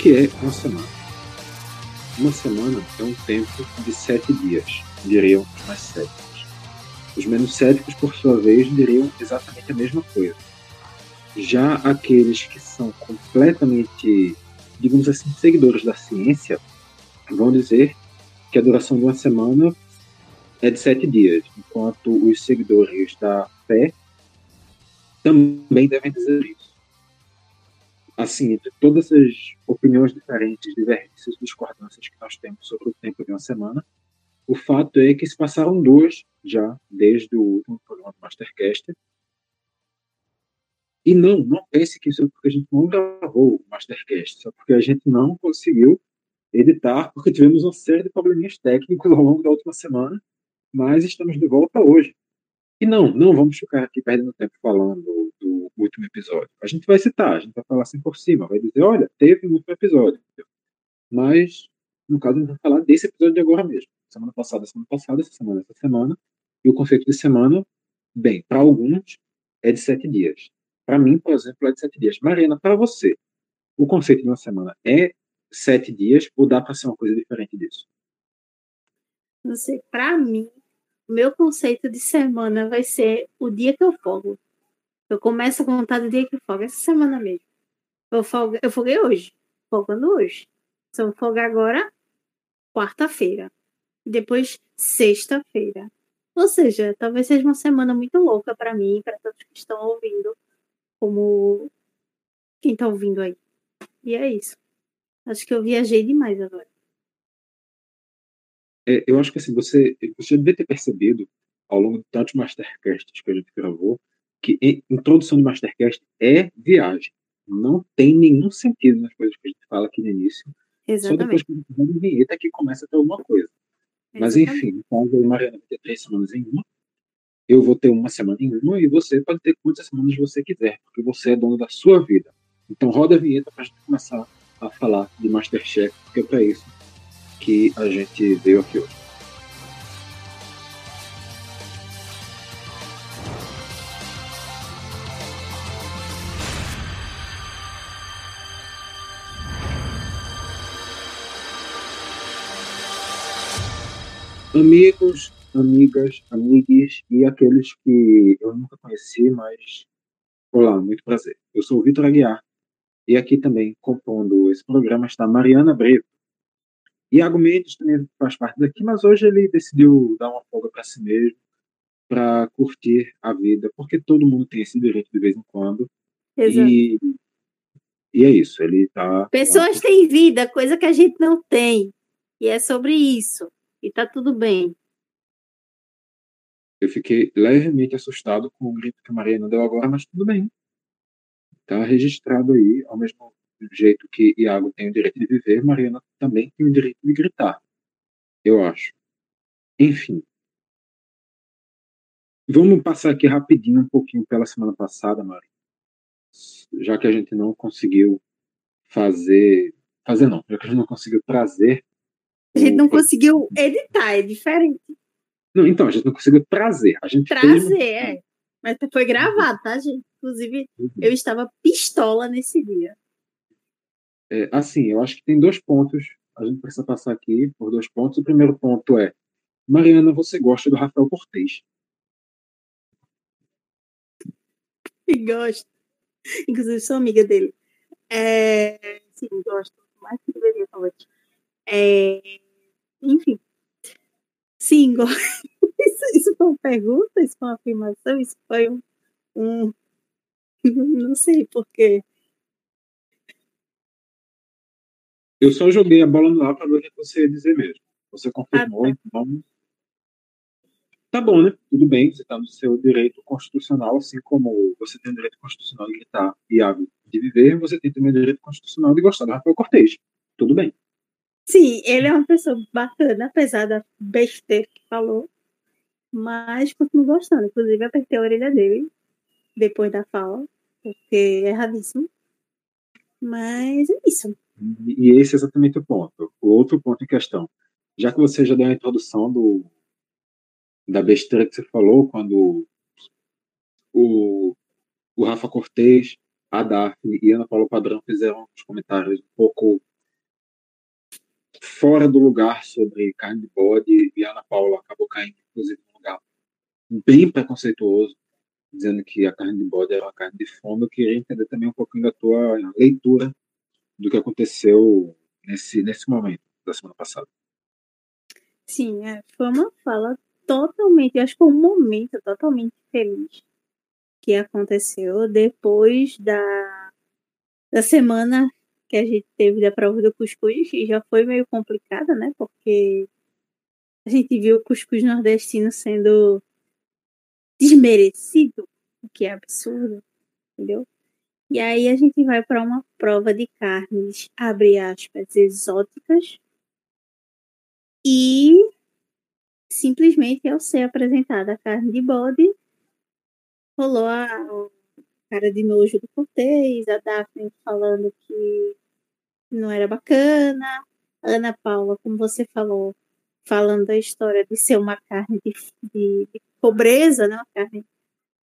que é uma semana? Uma semana é um tempo de sete dias, diriam os mais céticos. Os menos céticos, por sua vez, diriam exatamente a mesma coisa. Já aqueles que são completamente, digamos assim, seguidores da ciência, vão dizer que a duração de uma semana é de sete dias, enquanto os seguidores da fé também devem dizer isso. Assim, de todas as opiniões diferentes, divergências, discordâncias que nós temos sobre o tempo de uma semana, o fato é que se passaram duas já desde o último programa do Mastercast. E não, não pense que isso é porque a gente não gravou o Mastercast, só porque a gente não conseguiu editar, porque tivemos uma série de probleminhas técnicos ao longo da última semana, mas estamos de volta hoje. E não, não vamos ficar aqui perdendo tempo falando do último episódio. A gente vai citar, a gente vai falar assim por cima, vai dizer, olha, teve um último episódio. Mas, no caso, a gente vai falar desse episódio de agora mesmo. Semana passada, semana passada, essa semana, essa semana. E o conceito de semana, bem, para alguns é de sete dias. Para mim, por exemplo, é de sete dias. Mariana, para você, o conceito de uma semana é sete dias ou dá para ser uma coisa diferente disso? Não sei, para mim, o meu conceito de semana vai ser o dia que eu folgo. Eu começo a contar do dia que eu folgo, essa semana mesmo. Eu, folgo, eu folguei hoje, folgando hoje. Se eu folgar agora, quarta-feira. Depois, sexta-feira. Ou seja, talvez seja uma semana muito louca para mim e para todos que estão ouvindo, como quem está ouvindo aí. E é isso. Acho que eu viajei demais agora é, eu acho que assim, você, você deve ter percebido ao longo de tantos mastercasts que a gente gravou que introdução de mastercast é viagem. Não tem nenhum sentido nas coisas que a gente fala aqui no início. Exatamente. Só depois que a gente vai vinheta que começa a ter alguma coisa. Mas enfim, então a Mariana vai ter três semanas em uma, eu vou ter uma semana em uma e você pode ter quantas semanas você quiser, porque você é dono da sua vida. Então roda a vinheta para a gente começar a falar de Masterchef, porque é para isso que a gente veio aqui hoje. Amigos, amigas, amigues e aqueles que eu nunca conheci, mas olá, muito prazer. Eu sou o Vitor Aguiar e aqui também compondo esse programa está Mariana Brito. Iago Mendes também faz parte daqui, mas hoje ele decidiu dar uma folga para si mesmo, para curtir a vida, porque todo mundo tem esse direito de vez em quando. Exato. E, e é isso, ele tá. Pessoas têm vida, coisa que a gente não tem. E é sobre isso. E tá tudo bem. Eu fiquei levemente assustado com o grito que a Mariana deu agora, mas tudo bem. Tá registrado aí, ao mesmo jeito que Iago tem o direito de viver, Mariana também tem o direito de gritar. Eu acho. Enfim. Vamos passar aqui rapidinho um pouquinho pela semana passada, Mari. Já que a gente não conseguiu fazer. Fazer não, já que a gente não conseguiu trazer. A gente não conseguiu editar, é diferente. Não, então, a gente não conseguiu trazer. A gente trazer, fez... é. Mas foi gravado, tá, gente? Inclusive, uhum. eu estava pistola nesse dia. É, assim, eu acho que tem dois pontos. A gente precisa passar aqui por dois pontos. O primeiro ponto é: Mariana, você gosta do Rafael Cortez? Gosto. Inclusive, sou amiga dele. É, sim, gosto. Mais que deveria, talvez. É, enfim. Sim. Isso, isso foi uma pergunta? Isso foi uma afirmação? Isso foi um. um... Não sei porquê. Eu só joguei a bola no ar para ver o que você ia dizer mesmo. Você confirmou, ah, tá. então. Tá bom, né? Tudo bem, você está no seu direito constitucional, assim como você tem o direito constitucional de gritar e de viver, você tem também o direito constitucional de gostar do Rafael Cortez. Tudo bem. Sim, ele é uma pessoa bacana, apesar da besteira que falou, mas continuo gostando. Inclusive, apertei a orelha dele depois da fala, porque é erradíssimo. Mas é isso. E esse é exatamente o ponto. O outro ponto em questão. Já que você já deu a introdução do, da besteira que você falou, quando o, o Rafa Cortez, a Daphne e Ana Paula Padrão fizeram os comentários um pouco fora do lugar sobre carne de bode e a Ana Paula acabou caindo, inclusive, num lugar bem preconceituoso, dizendo que a carne de bode era uma carne de fome. Eu queria entender também um pouquinho da tua leitura do que aconteceu nesse, nesse momento da semana passada. Sim, é, foi uma fala totalmente, acho que foi um momento totalmente feliz que aconteceu depois da, da semana que a gente teve da prova do cuscuz, e já foi meio complicada, né? Porque a gente viu o cuscuz nordestino sendo desmerecido, o que é absurdo, entendeu? E aí a gente vai para uma prova de carnes, abre aspas, exóticas, e simplesmente ao ser apresentada a carne de bode, rolou a, cara de nojo do Cortez, a Daphne falando que não era bacana, a Ana Paula, como você falou, falando da história de ser uma carne de, de, de pobreza, né, uma carne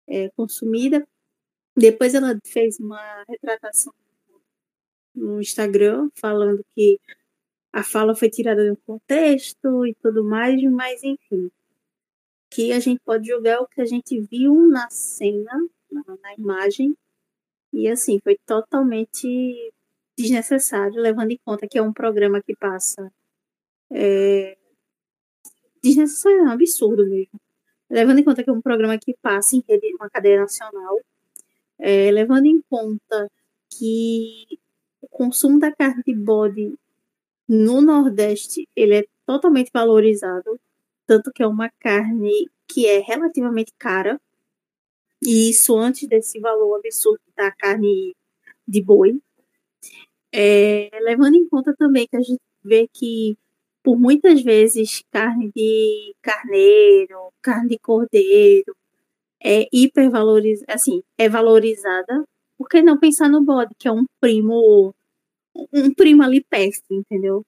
é, consumida. Depois ela fez uma retratação no Instagram falando que a fala foi tirada do contexto e tudo mais, mas enfim. Que a gente pode julgar o que a gente viu na cena, na, na imagem, e assim, foi totalmente desnecessário, levando em conta que é um programa que passa. É, desnecessário, é um absurdo mesmo. Levando em conta que é um programa que passa em rede, uma cadeia nacional, é, levando em conta que o consumo da carne de bode no Nordeste ele é totalmente valorizado, tanto que é uma carne que é relativamente cara, e isso antes desse valor absurdo da carne de boi. É, levando em conta também que a gente vê que por muitas vezes carne de carneiro, carne de cordeiro é hipervalorizada, assim, é valorizada, por que não pensar no bode, que é um primo um primo ali perto, entendeu?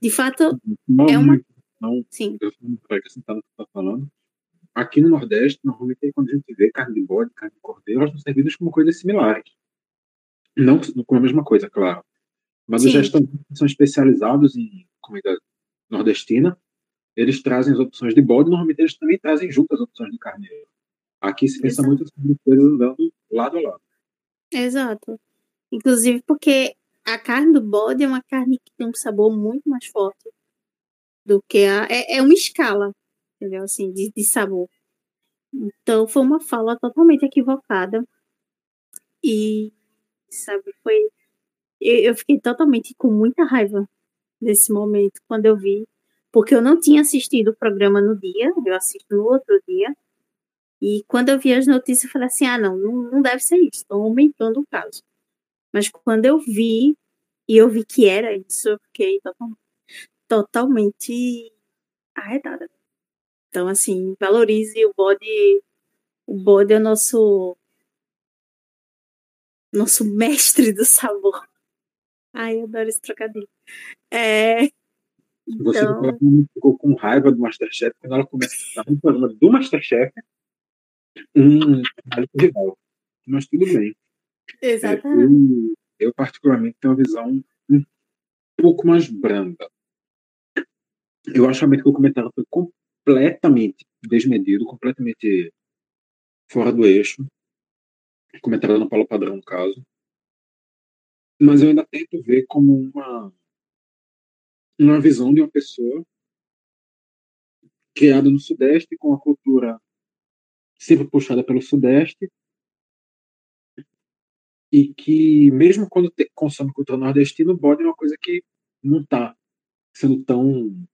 De fato, não, é uma. Não, Sim. Eu para acrescentar no que você está falando. Aqui no Nordeste, normalmente, quando a gente vê carne de bode, carne de cordeiro, elas são servidas como coisas similares. Não com a mesma coisa, claro. Mas Sim. os restaurantes são especializados em comida nordestina. Eles trazem as opções de bode, normalmente eles também trazem junto as opções de carneiro. Aqui se pensa Exato. muito sobre coisas andando lado a lado. Exato. Inclusive porque a carne do bode é uma carne que tem um sabor muito mais forte do que a. É, é uma escala, entendeu? Assim, de, de sabor. Então foi uma fala totalmente equivocada. E, sabe, foi. Eu, eu fiquei totalmente com muita raiva nesse momento, quando eu vi. Porque eu não tinha assistido o programa no dia, eu assisto no outro dia. E quando eu vi as notícias, eu falei assim: ah, não, não, não deve ser isso, estão aumentando o caso. Mas quando eu vi, e eu vi que era isso, eu fiquei totalmente arretada. Então, assim, valorize o bode. O bode é o nosso. Nosso mestre do sabor. Ai, eu adoro esse trocadilho. É, Você então... ficou com raiva do Masterchef quando ela começa a estar no programa do Masterchef um rival. Mas tudo bem. Exatamente. É, eu, eu, particularmente, tenho uma visão um pouco mais branda. Eu acho realmente que o comentário foi completamente desmedido, completamente fora do eixo. O comentário da Ana Paula Padrão, no caso. Mas eu ainda tento ver como uma, uma visão de uma pessoa criada no Sudeste, com a cultura sempre puxada pelo Sudeste, e que, mesmo quando te, consome cultura nordestina, o bode é uma coisa que não está sendo tão,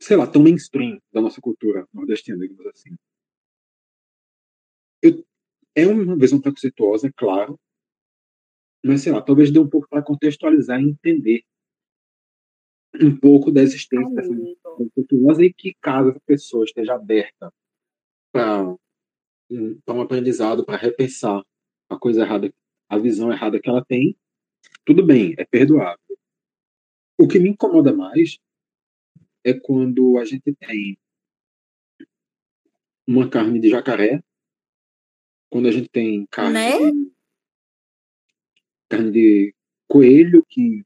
sei lá, tão mainstream da nossa cultura nordestina, digamos assim. Eu, é uma visão preconceituosa, é claro, mas sei lá, talvez dê um pouco para contextualizar e entender um pouco da existência dessa preconceituosa e que caso a pessoa esteja aberta para um aprendizado, para repensar a coisa errada, a visão errada que ela tem, tudo bem, é perdoável. O que me incomoda mais é quando a gente tem uma carne de jacaré, quando a gente tem carne, né? de, carne de coelho que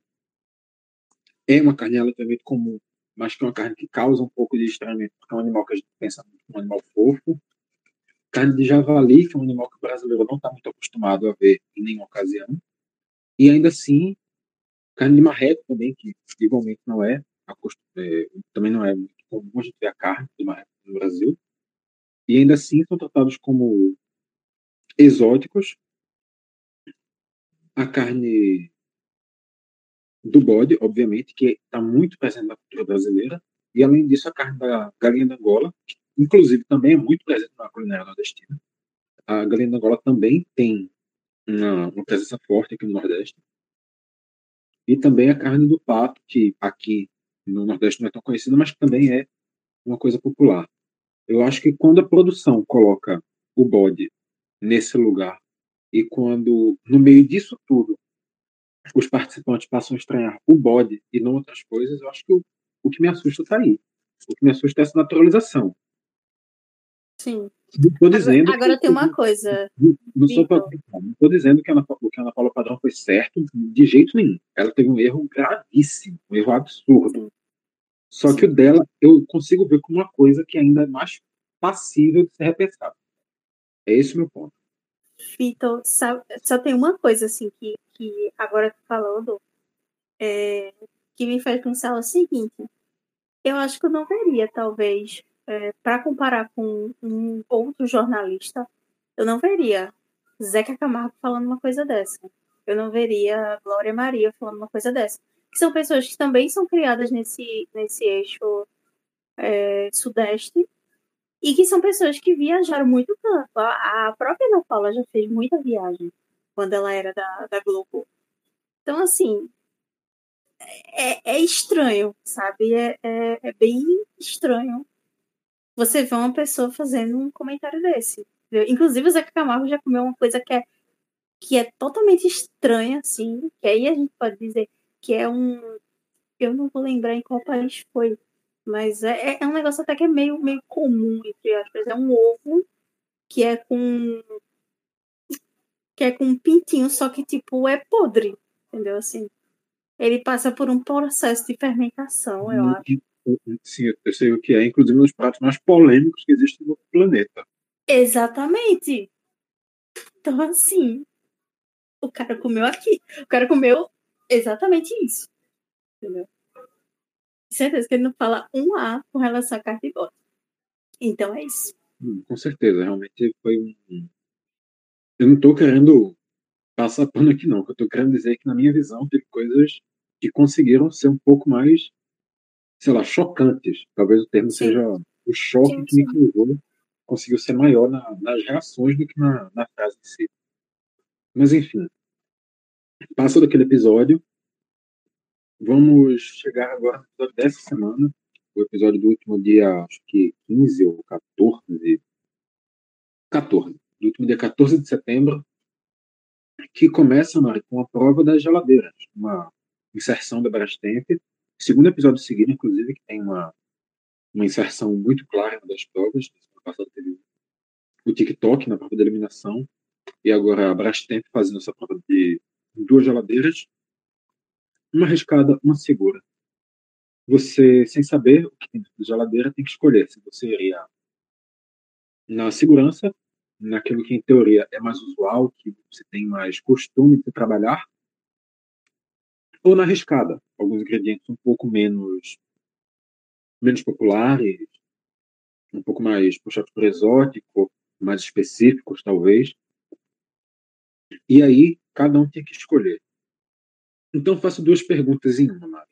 é uma carne relativamente comum, mas que é uma carne que causa um pouco de estranhamento, porque é um animal que a gente pensa como um animal fofo. Carne de javali, que é um animal que o brasileiro não está muito acostumado a ver em nenhuma ocasião. E ainda assim, carne de marreco também, que igualmente não é, é também não é muito comum a gente ver a carne de marreco no Brasil. E ainda assim são tratados como exóticos. A carne do bode, obviamente, que está muito presente na cultura brasileira, e além disso a carne da galinha da Angola, que inclusive também é muito presente na culinária nordestina. A galinha da Angola também tem uma, uma presença forte aqui no Nordeste. E também a carne do pato, que aqui no Nordeste não é tão conhecida, mas também é uma coisa popular. Eu acho que quando a produção coloca o bode nesse lugar e quando no meio disso tudo os participantes passam a estranhar o bode e não outras coisas, eu acho que o, o que me assusta está aí. O que me assusta é essa naturalização. Sim. Estou dizendo. Agora, agora tem uma coisa. Não estou dizendo que Ana, o que a Ana Paula Padrão foi certo de jeito nenhum. Ela teve um erro gravíssimo, um erro absurdo. Sim. Só Sim. que o dela eu consigo ver como uma coisa que ainda é mais passível de ser repensada. É esse o meu ponto. Vitor, só tem uma coisa assim que que agora falando, é, que me faz pensar o seguinte: eu acho que eu não veria, talvez, é, para comparar com um outro jornalista, eu não veria Zeca Camargo falando uma coisa dessa. Eu não veria Glória Maria falando uma coisa dessa. Que são pessoas que também são criadas nesse, nesse eixo é, sudeste e que são pessoas que viajaram muito. A, a própria Ana Paula já fez muita viagem quando ela era da, da Globo. Então, assim, é, é estranho, sabe? É, é, é, bem estranho você ver uma pessoa fazendo um comentário desse. Entendeu? Inclusive, o Zeca Camargo já comeu uma coisa que é, que é totalmente estranha, assim, que aí a gente pode dizer que é um. Eu não vou lembrar em qual país foi, mas é, é um negócio até que é meio, meio comum, entre aspas. É um ovo que é com que é com um pintinho, só que tipo é podre, entendeu? Assim, ele passa por um processo de fermentação, eu acho. Sim, eu sei o que é, inclusive um dos pratos mais polêmicos que existem no planeta. Exatamente. Então, assim, o cara comeu aqui. O cara comeu exatamente isso. Entendeu? Certeza que ele não fala um A com relação à carne de bode. Então é isso. Hum, com certeza, realmente foi um, eu não estou querendo passar pano aqui, não. Eu estou querendo dizer é que, na minha visão, teve coisas que conseguiram ser um pouco mais, sei lá, chocantes. Talvez o termo sim. seja o choque sim, que me causou conseguiu ser maior na, nas reações do que na, na frase em si. Mas, enfim, passa daquele episódio. Vamos chegar agora no episódio dessa semana, o episódio do último dia, acho que 15 ou 14. 14 do último dia 14 de setembro, que começa, Mari, com a prova das geladeiras, uma inserção da Brastemp, segundo episódio seguinte, inclusive, que tem uma, uma inserção muito clara das provas. No passado teve o TikTok na prova da eliminação, e agora a Brastemp fazendo essa prova de duas geladeiras, uma arriscada, uma segura. Você, sem saber o que tem dentro da geladeira, tem que escolher se você iria na segurança naquilo que em teoria é mais usual, que você tem mais costume de trabalhar, ou na arriscada, alguns ingredientes um pouco menos menos populares, um pouco mais puxados por exótico, mais específicos talvez. E aí cada um tem que escolher. Então faço duas perguntas em uma. Mari.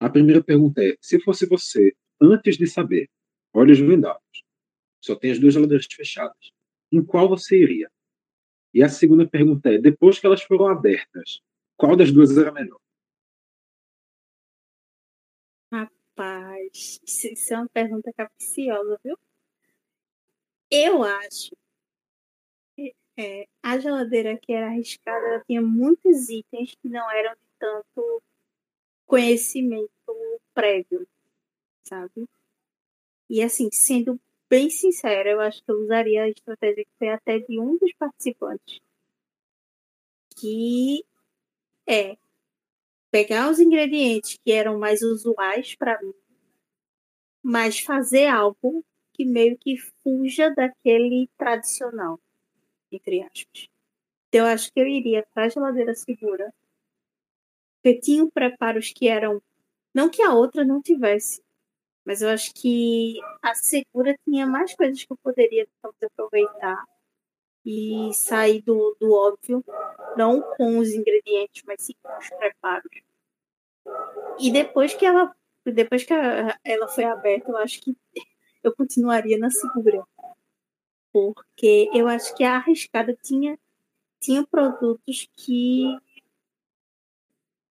A primeira pergunta é: se fosse você, antes de saber, olhos vendados, só tem as duas geladeiras fechadas. Em qual você iria? E a segunda pergunta é: depois que elas foram abertas, qual das duas era melhor? Rapaz, isso é uma pergunta capciosa, viu? Eu acho é, a geladeira que era arriscada tinha muitos itens que não eram de tanto conhecimento prévio, sabe? E assim, sendo bem sincera, eu acho que eu usaria a estratégia que foi até de um dos participantes. Que é pegar os ingredientes que eram mais usuais para mim, mas fazer algo que meio que fuja daquele tradicional, entre aspas. Então, eu acho que eu iria para a geladeira segura, porque tinha preparos que eram. Não que a outra não tivesse, mas eu acho que a segura tinha mais coisas que eu poderia talvez aproveitar e sair do, do óbvio, não com os ingredientes, mas sim com os preparos. E depois que ela, depois que a, ela foi aberta, eu acho que eu continuaria na segura. Porque eu acho que a arriscada tinha, tinha produtos que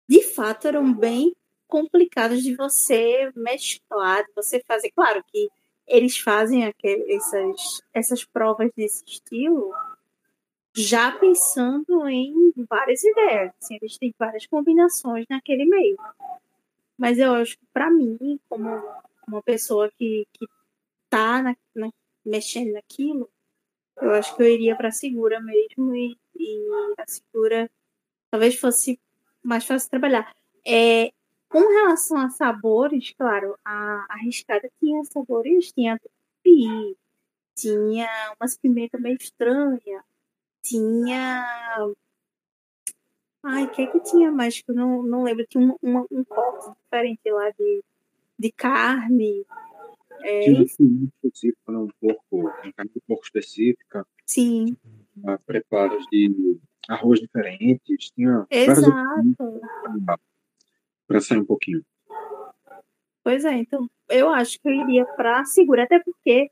de fato eram bem complicados de você mesclar, de você fazer. Claro que eles fazem aqueles, essas, essas provas desse estilo já pensando em várias ideias. Assim, eles têm várias combinações naquele meio. Mas eu acho que, para mim, como uma pessoa que, que tá na, na, mexendo naquilo, eu acho que eu iria para segura mesmo e, e, a segura talvez fosse mais fácil trabalhar. É, com relação a sabores, claro, a, a arriscada tinha sabores, tinha tupi, tinha umas pimentas meio estranhas, tinha. Ai, o que é que tinha mais? Que eu não, não lembro. Tinha um, um, um corte diferente lá de, de carne. É, tinha um específico, né? um carne de porco específica. Sim. Tinha preparos de arroz diferentes. Tinha Exato para sair um pouquinho. Pois é, então eu acho que eu iria para segura, até porque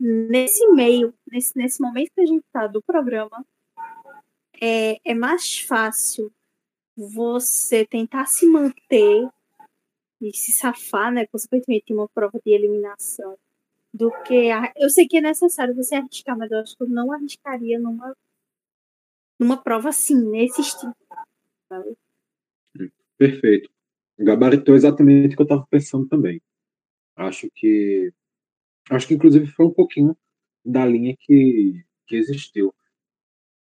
nesse meio, nesse, nesse momento que a gente está do programa, é, é mais fácil você tentar se manter e se safar, né? Consequentemente, uma prova de eliminação. Do que. A... Eu sei que é necessário você arriscar, mas eu acho que eu não arriscaria numa, numa prova assim, nesse estilo. Sabe? Perfeito. Gabaritou exatamente o que eu estava pensando também. Acho que. Acho que, inclusive, foi um pouquinho da linha que, que existiu.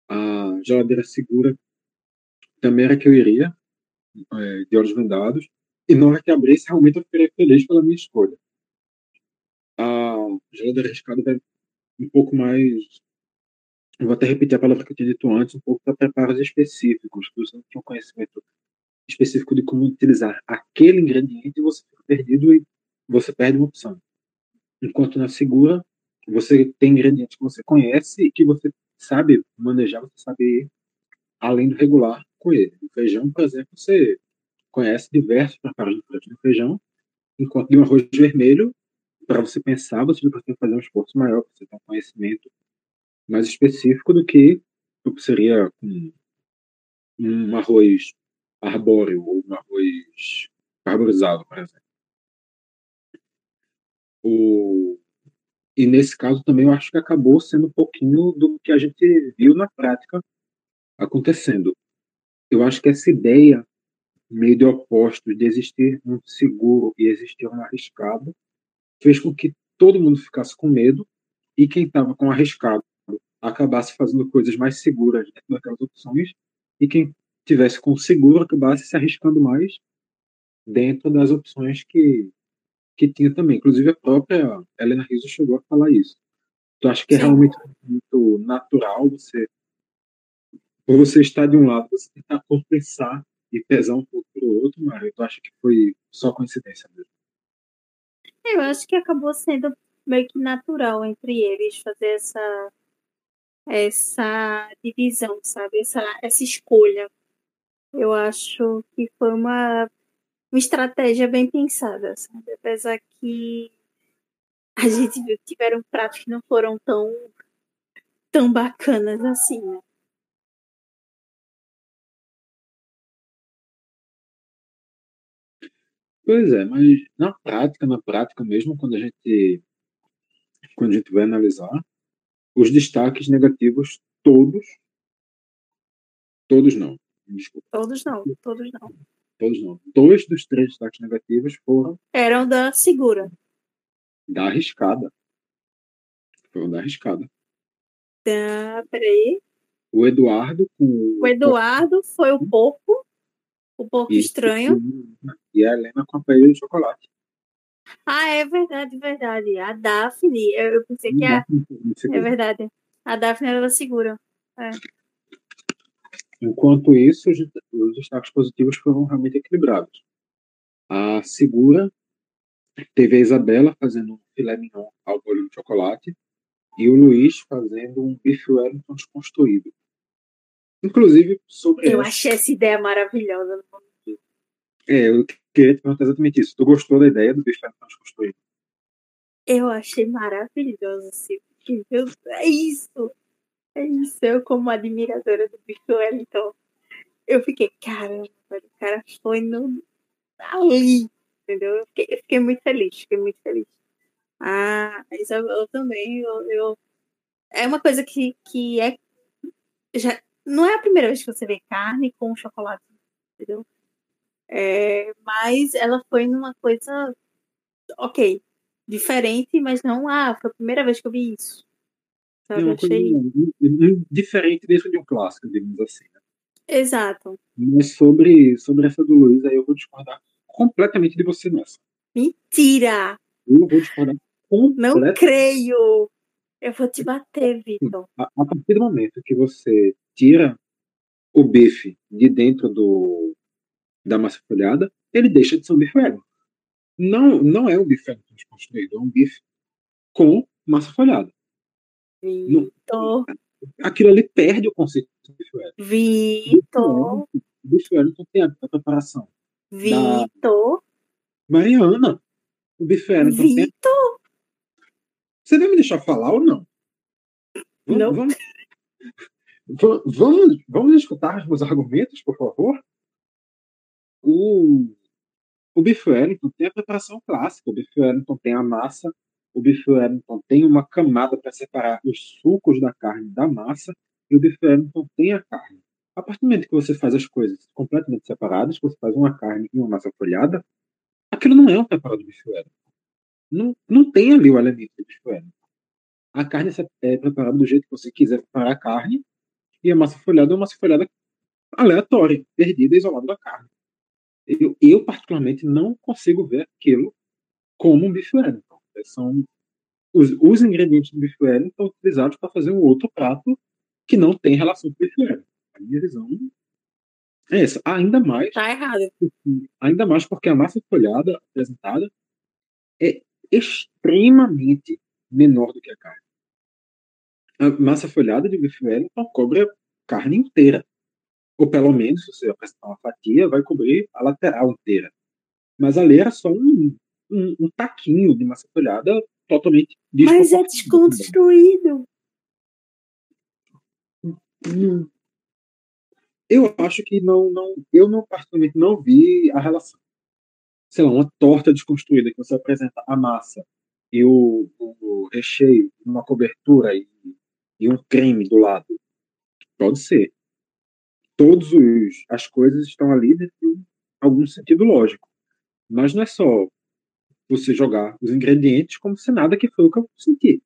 A geladeira segura também era que eu iria, é, de olhos vendados, e que abrisse, realmente eu ficaria feliz pela minha escolha. A geladeira arriscada vai um pouco mais. Vou até repetir a palavra que eu tinha dito antes, um pouco para preparos específicos, que você não tinha conhecimento específico de como utilizar aquele ingrediente, você fica perdido e você perde uma opção. Enquanto na segura, você tem ingredientes que você conhece e que você sabe manejar, você sabe ir além do regular com ele. O feijão, por exemplo, você conhece diversos preparos diferentes do feijão, enquanto de um arroz vermelho, para você pensar, você que fazer um esforço maior, você ter um conhecimento mais específico do que seria um arroz arbóreo ou um arroz arborizado, por exemplo. O... E nesse caso também eu acho que acabou sendo um pouquinho do que a gente viu na prática acontecendo. Eu acho que essa ideia meio opostos de existir um seguro e existir um arriscado fez com que todo mundo ficasse com medo e quem estava com arriscado acabasse fazendo coisas mais seguras dentro daquelas opções e quem tivesse com seguro, acabasse se arriscando mais dentro das opções que, que tinha também. Inclusive, a própria Helena Rizzo chegou a falar isso. Eu acho que é Sim. realmente muito natural você, por você estar de um lado, você tentar compensar e pesar um pouco para o outro, mas eu acho que foi só coincidência mesmo. Eu acho que acabou sendo meio que natural entre eles fazer essa essa divisão, sabe? Essa, essa escolha. Eu acho que foi uma, uma estratégia bem pensada, sabe? Apesar que a gente viu que tiveram pratos que não foram tão, tão bacanas assim, né? Pois é, mas na prática, na prática mesmo, quando a gente quando a gente vai analisar, os destaques negativos todos, todos não, Desculpa. Todos não, todos não. Todos não. Dois dos três destaques negativos foram. Eram da segura. Da arriscada. Foram da arriscada. Tá, peraí. O Eduardo com. O Eduardo foi o porco. O Porco Estranho. E a Helena com a paella de chocolate. E a Helena com a paella de chocolate. Ah, é verdade, verdade. A Daphne, eu, eu pensei que a. É verdade. A Daphne ela segura. É. Enquanto isso, os, os destaques positivos foram realmente equilibrados. A Segura teve a Isabela fazendo um filé mignon ao molho de chocolate e o Luiz fazendo um bife Wellington desconstruído. Inclusive, sobre Eu essa... achei essa ideia maravilhosa. É, eu queria te perguntar exatamente isso. Tu gostou da ideia do Wellington desconstruído? Eu achei maravilhoso, assim. É isso. É isso. Eu, como admiradora do bife Wellington, eu fiquei, caramba, o cara foi no... ali, entendeu? Eu fiquei, eu fiquei muito feliz, fiquei muito feliz. Ah, isso eu, também, eu, eu, é uma coisa que, que é já não é a primeira vez que você vê carne com chocolate, entendeu? É, mas ela foi numa coisa, ok, diferente, mas não, ah, foi a primeira vez que eu vi isso. Sabe? Uma achei... diferente dentro de um clássico, digamos assim. Né? Exato. Mas sobre, sobre essa do Luiz, aí eu vou discordar completamente de você nessa. Mentira! Eu vou discordar completamente. Não creio! Eu vou te bater, Vitor. A, a partir do momento que você tira o bife de dentro do, da massa folhada, ele deixa de ser um bife Wellington. Não, não é um bife Wellington desconstruído, é um bife com massa folhada. Vitor. Aquilo ali perde o conceito do bife Wellington. Vitor. O bife Wellington tem a, a preparação. Vitor. Mariana. O bife Wellington Vitor. Tem... Você vai me deixar falar ou não? Vamos, não. Vamos, vamos, vamos escutar os meus argumentos, por favor? O, o bife Wellington tem a preparação clássica. O bife Wellington tem a massa. O bife Wellington tem uma camada para separar os sucos da carne da massa. E o bife Wellington tem a carne. A partir do momento que você faz as coisas completamente separadas, você faz uma carne e uma massa folhada, aquilo não é um preparado de bife Wellington. Não, não tem ali o elemento de bife Wellington. A carne é preparada do jeito que você quiser preparar a carne e a massa folhada é uma massa folhada aleatória, perdida, isolada da carne. Eu, eu, particularmente, não consigo ver aquilo como um bife Wellington. São os, os ingredientes do bife Wellington utilizados para fazer um outro prato que não tem relação com o bife Wellington. A minha visão é essa. Ainda mais. Tá errado. Ainda mais porque a massa folhada apresentada é extremamente menor do que a carne. A massa folhada de bife Wellington cobre a carne inteira. Ou pelo menos, se você apresentar uma fatia, vai cobrir a lateral inteira. Mas ali era só um, um, um taquinho de massa folhada totalmente Mas é desconstruído. Eu acho que não, não, eu não particularmente não vi a relação. Sei lá, uma torta desconstruída que você apresenta a massa e o, o recheio, uma cobertura e, e um creme do lado. Pode ser. Todas as coisas estão ali dentro de algum sentido lógico. Mas não é só você jogar os ingredientes como se nada que foi o que eu senti.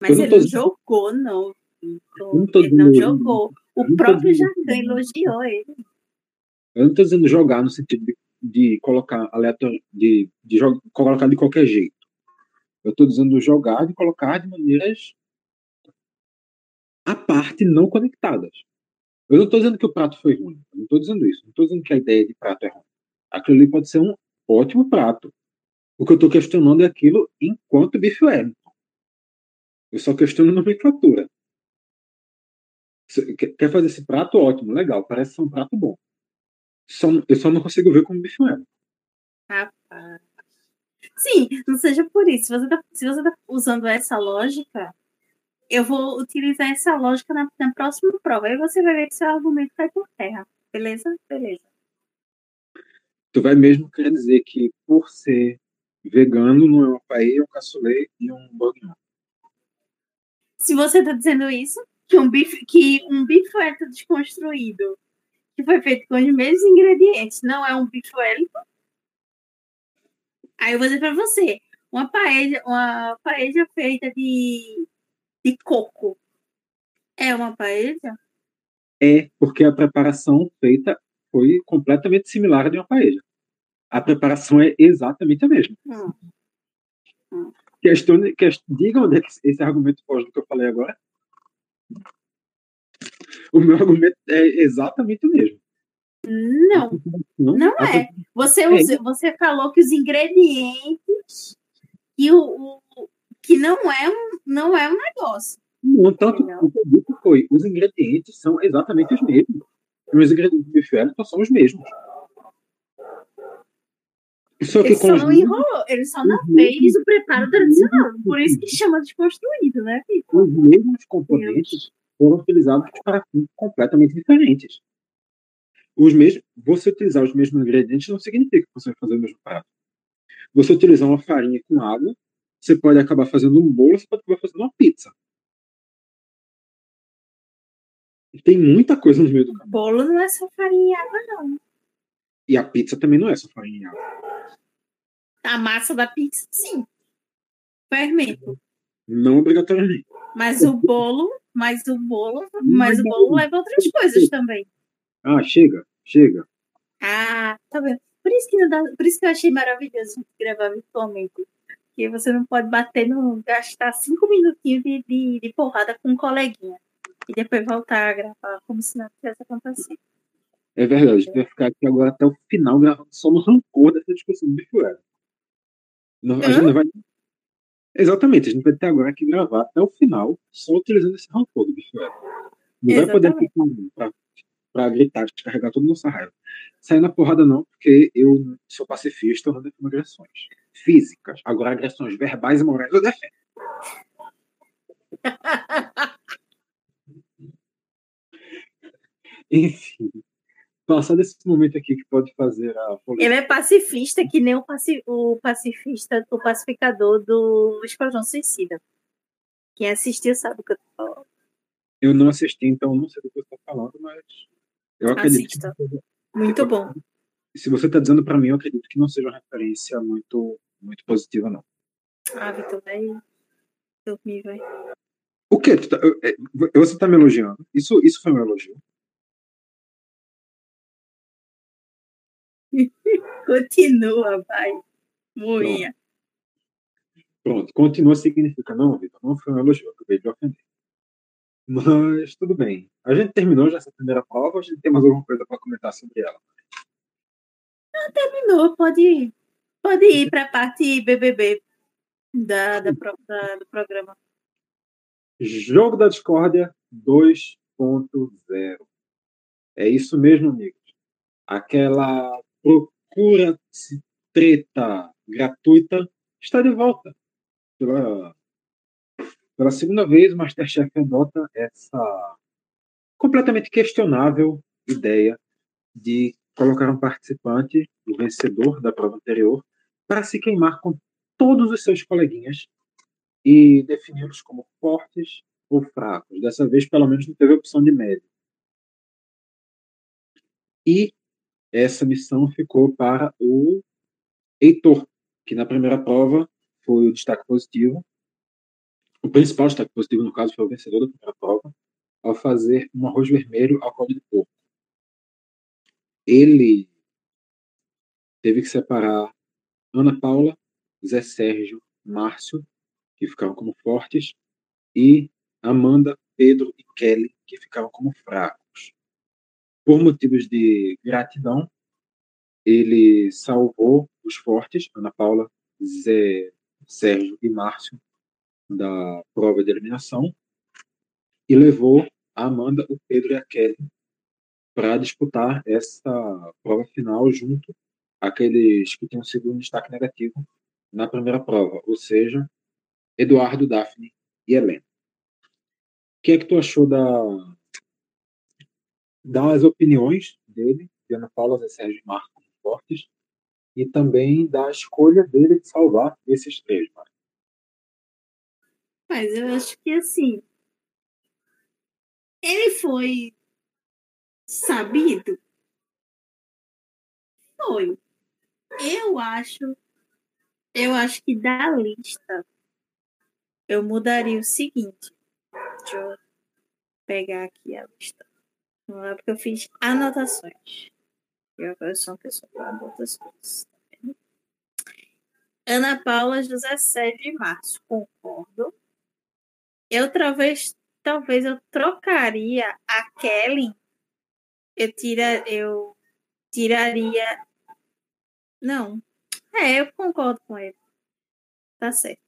Mas ele não jogou, não. Não ele não jogou. O próprio Jacan elogiou ele. Eu não estou dizendo jogar no sentido de, de colocar aleatório, de, de jogar, colocar de qualquer jeito. Eu estou dizendo jogar e colocar de maneiras à parte, não conectadas. Eu não estou dizendo que o prato foi ruim. Não estou dizendo isso. Não estou dizendo que a ideia de prato é ruim. Aquilo ali pode ser um ótimo prato. O que eu estou questionando é aquilo enquanto bife Wellington. Eu só questiono a nomenclatura. Quer fazer esse prato? Ótimo, legal. Parece ser um prato bom. Só, eu só não consigo ver como bife Wellington. Rapaz. Sim, não seja por isso. Se você está tá usando essa lógica, eu vou utilizar essa lógica na, na próxima prova. Aí você vai ver que seu argumento cai por terra. Beleza? Beleza. Tu vai mesmo querer dizer que por ser vegano não é uma paella, um cassoulet e um bourguignon. Se você está dizendo isso, que um bife, que um bife Wellington desconstruído, que foi feito com os mesmos ingredientes, não é um bife Wellington, Aí eu vou dizer para você, uma paella, uma paella feita de, de coco é uma paella? É, porque a preparação feita foi completamente similar à de uma paella. A preparação é exatamente a mesma. Hum. Hum. Questão, diga onde é que esse argumento foge do que eu falei agora. O meu argumento é exatamente o mesmo. Não, não é. Você, é. você falou que os ingredientes e o, o, que não é um, não é um negócio. Não, tanto o que eu disse foi, os ingredientes são exatamente os mesmos. Os ingredientes do bife Wellington são os mesmos. Só que ele só não enrolou, ele só não fez o preparo tradicional. Por isso que chama de construído, né, Fico? Os mesmos componentes foram utilizados para fins completamente diferentes. Os mesmos, você utilizar os mesmos ingredientes não significa que você vai fazer o mesmo prato. Você utilizar uma farinha com água, você pode acabar fazendo um bolo, você pode acabar fazendo uma pizza. Tem muita coisa no meio do caminho. Bolo não é só farinha e água, não. E a pizza também não é só farinha e água. A massa da pizza, sim. Fermento. Não obrigatoriamente. Mas o bolo, mas o bolo, mas o bolo leva outras coisas também. Ah, chega, chega. Ah, tá vendo? Por isso que, dá, por isso que eu achei maravilhoso gravar virtualmente. Porque você não pode bater no. gastar cinco minutinhos de, de, de porrada com um coleguinha. E depois voltar a gravar como se nada tivesse acontecido. É verdade, a gente vai ficar aqui agora até o final gravando só no rancor dessa discussão do Biff não, a gente vai. Exatamente, a gente vai ter agora que gravar até o final, só utilizando esse rancor do bicho. Não vai poder para pra gritar, descarregar toda a nossa raiva. Sair na porrada não, porque eu sou pacifista, eu não defendo agressões físicas. Agora, agressões verbais e morais eu defendo. Enfim passar desse momento aqui que pode fazer a política. Ele é pacifista, que nem o, paci o pacifista, o pacificador do Esquadrão Suicida. Quem assistiu sabe o que eu tô falando. Eu não assisti, então não sei do que você está falando, mas eu acredito. Assista. Que... Muito bom. Se você está dizendo para mim, eu acredito que não seja uma referência muito, muito positiva, não. Ah, Vitor, vai dormir, vai. O quê? Tá, é, você está me elogiando? Isso, isso foi um elogio? Continua, vai. Moinha. Pronto. continua significa, não, Vitor, não foi um elogio, acabei de ofender. Mas tudo bem. A gente terminou já essa primeira prova, a gente tem mais alguma coisa para comentar sobre ela? Não, terminou, pode ir. Pode ir para a parte BBB da, da, da, do programa. Jogo da Discórdia 2.0. É isso mesmo, amigos. Aquela procura treta gratuita está de volta. Pela, pela segunda vez, o Masterchef adota essa completamente questionável ideia de colocar um participante, o vencedor da prova anterior, para se queimar com todos os seus coleguinhas e defini-los como fortes ou fracos. Dessa vez, pelo menos, não teve opção de médio. E essa missão ficou para o Heitor, que na primeira prova foi o destaque positivo. O principal destaque positivo, no caso, foi o vencedor da primeira prova, ao fazer um arroz vermelho ao caldo de porco. Ele teve que separar Ana Paula, Zé Sérgio, Márcio, que ficavam como fortes, e Amanda, Pedro e Kelly, que ficavam como fracos. Por motivos de gratidão, ele salvou os fortes, Ana Paula, Zé, Sérgio e Márcio, da prova de eliminação, e levou a Amanda, o Pedro e a Kelly para disputar essa prova final junto àqueles que tinham sido um destaque negativo na primeira prova, ou seja, Eduardo, Daphne e Helena. O que é que tu achou da, dar as opiniões dele, de Ana Paula Zé Sérgio Marcos Fortes, e também da escolha dele de salvar esses três. Marcos. Mas eu acho que assim, ele foi sabido? Foi. Eu acho, eu acho que da lista eu mudaria o seguinte. Deixa eu pegar aqui a lista. Vamos lá, porque eu fiz anotações. E agora sou uma pessoa para outras coisas. Tá Ana Paula José Sérgio de Março, concordo. Eu talvez, talvez eu trocaria a Kelly. Eu tira, eu tiraria. Não. É, eu concordo com ele. Tá certo.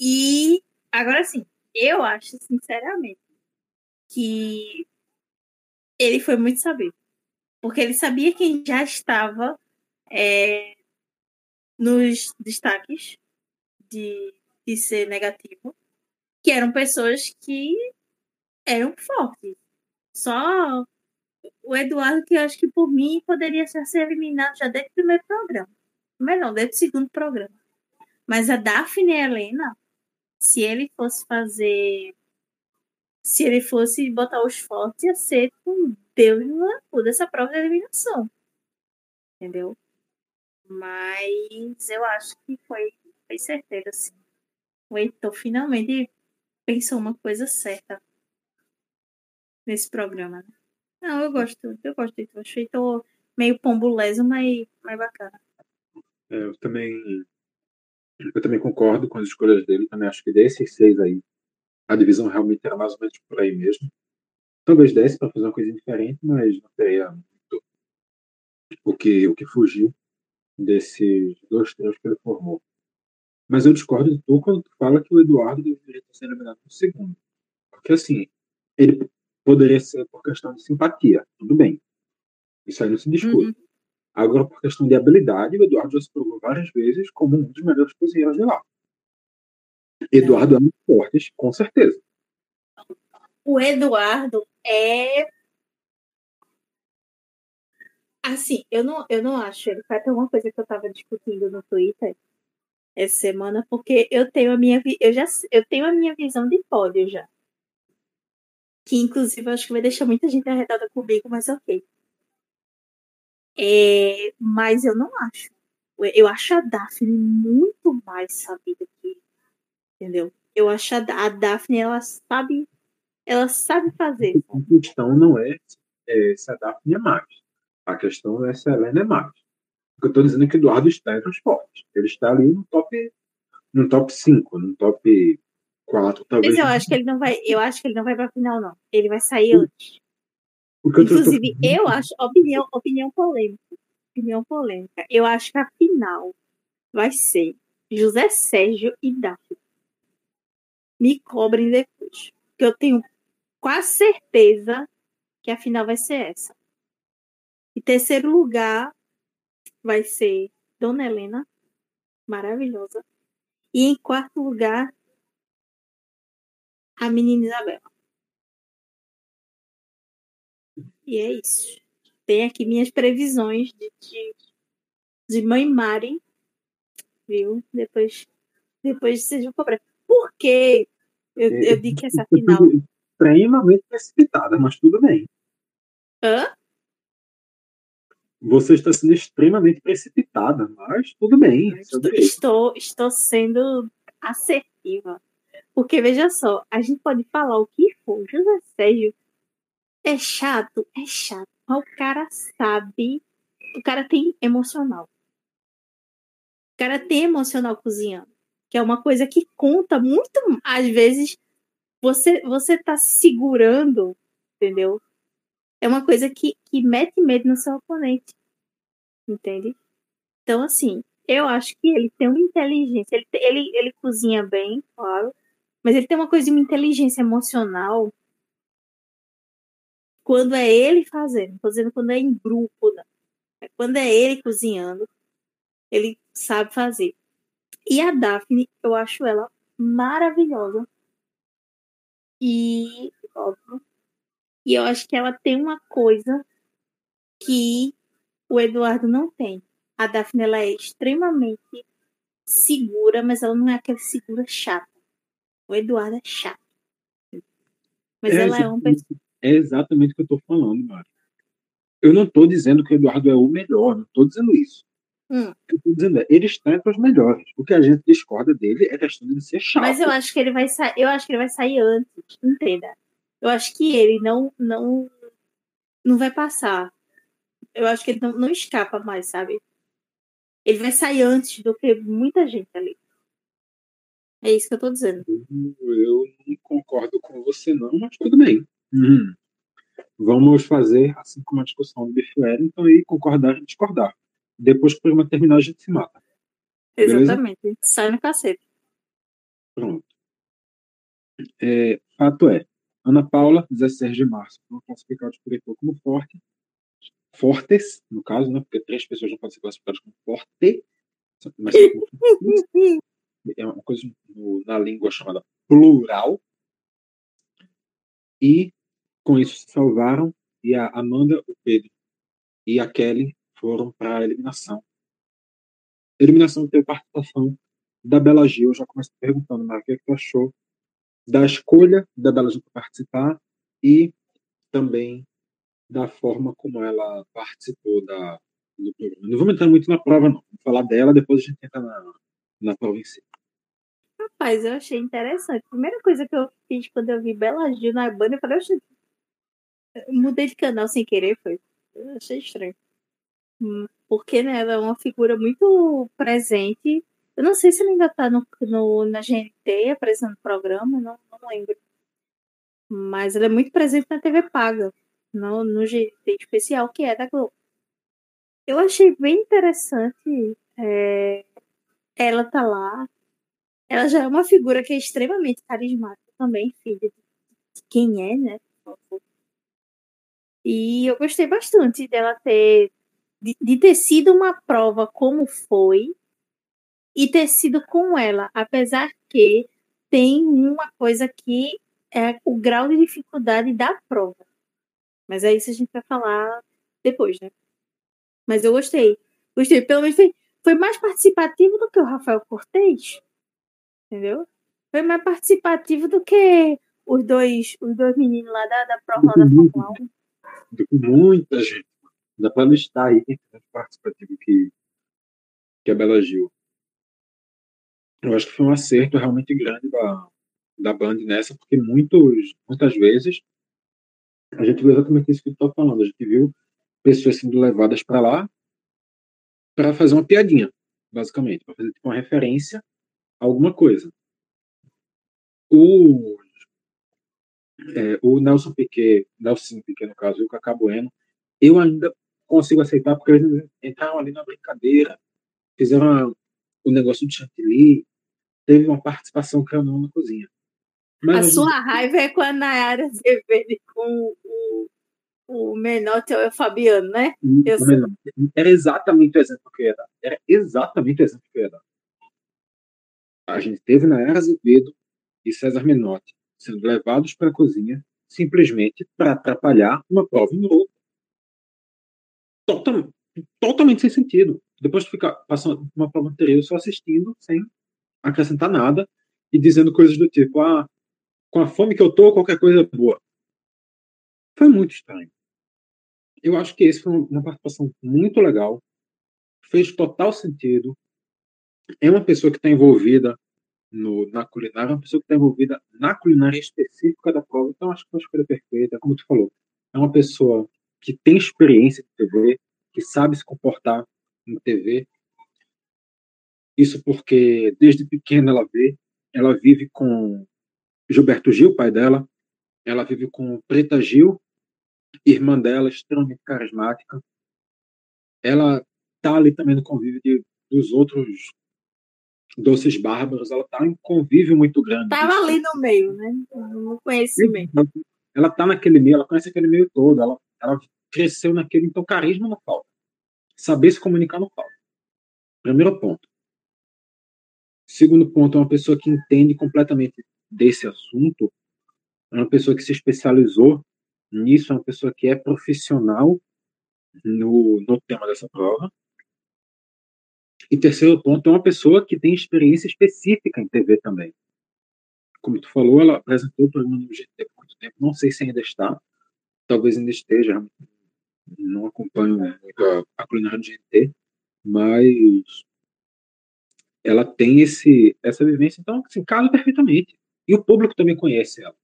E agora sim, eu acho sinceramente que ele foi muito sabido. Porque ele sabia quem já estava é, nos destaques de, de ser negativo, que eram pessoas que eram fortes. Só o Eduardo, que eu acho que por mim poderia ser eliminado já desde o primeiro programa. Melhor, desde o segundo programa. Mas a Daphne e a Helena, se ele fosse fazer. Se ele fosse botar os fortes, ia ser com Deus no dessa prova de eliminação. Entendeu? Mas eu acho que foi, foi certeiro, assim. O Heitor finalmente pensou uma coisa certa nesse programa. Né? Não, eu gosto, eu gosto do Heitor. Achei Heitor meio pombuleso, mas, mas bacana. É, eu também eu também concordo com as escolhas dele. Também acho que desses seis aí, a divisão realmente era mais ou menos por aí mesmo. Talvez desse para fazer uma coisa diferente, mas não teria muito o que, o que fugir desses dois trios que ele formou. Mas eu discordo de tu quando tu fala que o Eduardo deveria ter sido eliminado no segundo. Porque, assim, ele poderia ser por questão de simpatia, tudo bem. Isso aí não se discute. Uhum. Agora, por questão de habilidade, o Eduardo já se provou várias vezes como um dos melhores cozinheiros de lá. Eduardo é muito forte, com certeza. O Eduardo é Assim, eu não, eu não acho. Ele foi até uma coisa que eu tava discutindo no Twitter essa semana, porque eu tenho a minha eu já eu tenho a minha visão de pódio já. Que inclusive acho que vai deixar muita gente arretada comigo, mas ok. É, mas eu não acho. Eu acho a Daphne muito mais sabida que entendeu? Eu acho a, a Daphne ela sabe ela sabe fazer. A questão não é, é se a Daphne é mais. A questão é se a Helena é mais. O que eu estou dizendo é que o Eduardo está entre os fortes. Ele está ali no top, no top 5, no top 4, talvez. Mas eu acho que ele não vai, eu acho que ele não vai para a final, não. Ele vai sair antes. Inclusive, tô... eu acho, opinião, opinião polêmica. Opinião polêmica. Eu acho que a final vai ser José Sérgio e Daphne. Me cobrem depois. Que eu tenho quase certeza que a final vai ser essa. Em terceiro lugar vai ser Dona Helena, maravilhosa. E em quarto lugar, a menina Isabela. E é isso. Tem aqui minhas previsões de, de, de mãe Mari, viu? Depois, depois vocês vão cobrar. Por quê? Eu, eu digo que essa final. Extremamente precipitada, mas tudo bem. Hã? Você está sendo extremamente precipitada, mas tudo bem. É estou, estou, estou sendo assertiva. Porque, veja só, a gente pode falar o que for. José Sérgio é chato, é chato. Mas o cara sabe. O cara tem emocional. O cara tem emocional cozinhando. Que é uma coisa que conta muito. Às vezes, você, você tá se segurando, entendeu? é uma coisa que, que mete medo no seu oponente. Entende? Então, assim, eu acho que ele tem uma inteligência. Ele, ele, ele cozinha bem, claro. Mas ele tem uma coisa de uma inteligência emocional. Quando é ele fazendo, fazendo quando é em grupo, não. É quando é ele cozinhando, ele sabe fazer. E a Daphne, eu acho ela maravilhosa. E, óbvio, e eu acho que ela tem uma coisa que o Eduardo não tem. A Daphne ela é extremamente segura, mas ela não é aquele segura chata. O Eduardo é chato. Mas é ela é um É exatamente o que eu estou falando, Mário. Eu não estou dizendo que o Eduardo é o melhor, não estou dizendo isso. Hum. O que eu estou dizendo é, ele está entre os melhores. O que a gente discorda dele é questão de ele ser chato. Mas eu acho que ele vai sair, eu acho que ele vai sair antes, entenda. Eu acho que ele não não não vai passar. eu acho que ele não, não escapa mais, sabe? Ele vai sair antes do que muita gente ali. É isso que eu tô dizendo. Eu não concordo com você, não, mas tudo bem. Uhum. Vamos fazer assim como a discussão do Biff então aí concordar e discordar. Depois que o programa terminar, a gente se mata. Exatamente. Beleza? Sai no cacete. Pronto. É, fato é, Ana Paula, 16 de março, foi classificada por Heitor como forte, fortes, no caso, né, porque três pessoas não podem ser classificadas como forte, mas é uma coisa no, na língua chamada plural, e com isso se salvaram, e a Amanda, o Pedro e a Kelly foram para a eliminação. Eliminação teve participação da Bela Gil, eu já começo perguntando, Mara, o que, é que tu achou da escolha da Bela Gil para participar e também da forma como ela participou da, do programa. Não vamos entrar muito na prova, não. Vamos falar dela, depois a gente entra na, na prova em si. Rapaz, eu achei interessante. A primeira coisa que eu fiz quando eu vi Bela Gil na banda, eu falei, eu mudei de canal sem querer, foi. Eu achei estranho. Hum, porque né, ela é uma figura muito presente eu não sei se ele ainda está no, no, na GNT apresentando programa, não, não lembro. Mas ele é muito presente na TV paga, no, no GNT especial que é da Globo. Eu achei bem interessante é, ela tá lá. Ela já é uma figura que é extremamente carismática também, filha de quem é, né? E eu gostei bastante dela ter de, de ter sido uma prova como foi, e ter sido com ela, apesar que tem uma coisa que é o grau de dificuldade da prova. Mas é isso a gente vai falar depois, né? Mas eu gostei. Gostei. Pelo menos foi, foi mais participativo do que o Rafael Cortez. Entendeu? Foi mais participativo do que os dois, os dois meninos lá da, da prova da Fórmula 1. Muita gente. Dá pra listar aí quem é participativo que, que a Bela Gil. Eu acho que foi um acerto realmente grande da, da Band nessa, porque muitos, muitas vezes a gente viu exatamente isso que tu está falando. A gente viu pessoas sendo levadas para lá para fazer uma piadinha, basicamente, para fazer tipo, uma referência alguma coisa. O, é, o Nelson Piquet, Nelson Piquet no caso, e o Cacá Bueno, eu ainda consigo aceitar porque eles entraram ali na brincadeira, fizeram o negócio de chantilly, teve uma participação que eu não na cozinha. Mas a sua raiva é quando a Nayara se vê com o, o Menotti ou o Fabiano, né? Era exatamente o exemplo que eu ia dar. Era exatamente o exemplo que eu ia dar. A gente teve Nayara Azevedo e César Menotti sendo levados para a cozinha simplesmente para atrapalhar uma prova em outra. Totalmente, totalmente sem sentido. Depois de ficar passando uma prova anterior só assistindo sem acrescentar nada e dizendo coisas do tipo, ah, com a fome que eu tô, qualquer coisa é boa. Foi muito estranho. Eu acho que esse foi uma participação muito legal, fez total sentido. É uma pessoa que está envolvida no, na culinária, uma pessoa que está envolvida na culinária específica da prova, então acho que foi uma escolha perfeita, como tu falou. É uma pessoa que tem experiência de TV, que sabe se comportar em TV, isso porque desde pequena ela vê, ela vive com Gilberto Gil, pai dela, ela vive com Preta Gil, irmã dela, extremamente carismática. Ela tá ali também no convívio de, dos outros doces bárbaros, ela tá em convívio muito grande. Tava ali no meio, né? No conhecimento. Ela tá naquele meio, ela conhece aquele meio todo, ela, ela cresceu naquele, então carisma não falta. Saber se comunicar não falta. Primeiro ponto. Segundo ponto, é uma pessoa que entende completamente desse assunto, é uma pessoa que se especializou nisso, é uma pessoa que é profissional no, no tema dessa prova. E terceiro ponto, é uma pessoa que tem experiência específica em TV também. Como tu falou, ela apresentou o programa no GT por muito tempo, não sei se ainda está, talvez ainda esteja, não acompanho muito a, a culinária do GT, mas ela tem esse, essa vivência, então, assim, casa perfeitamente. E o público também conhece ela.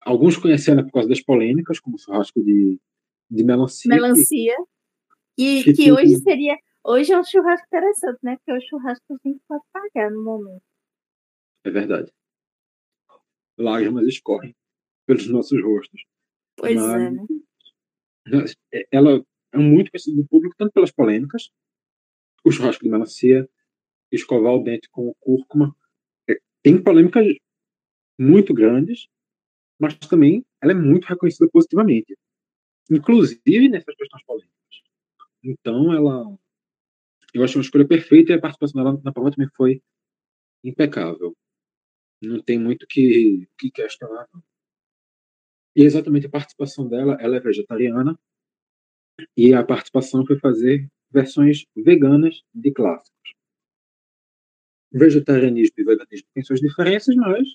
Alguns conhecem ela por causa das polêmicas, como o churrasco de, de melancia. Melancia. E Que que, hoje seria. Hoje é um churrasco interessante, né? Porque o churrasco a gente pode pagar no momento. É verdade. Lágrimas escorrem pelos nossos rostos. Pois Mas- é, né? Mas, é, Ela é muito conhecida do público, tanto pelas polêmicas, o churrasco de melancia, escovar o dente com cúrcuma. É, Tem polêmicas muito grandes, mas também ela é muito reconhecida positivamente. Inclusive nessas questões polêmicas. Então, ela. Eu acho uma escolha perfeita e a participação dela na prova também foi impecável. Não tem muito que, que questionar. não. E exatamente a participação dela, ela é vegetariana e a participação foi fazer versões veganas de clássicos. Vegetarianismo e veganismo têm suas diferenças, mas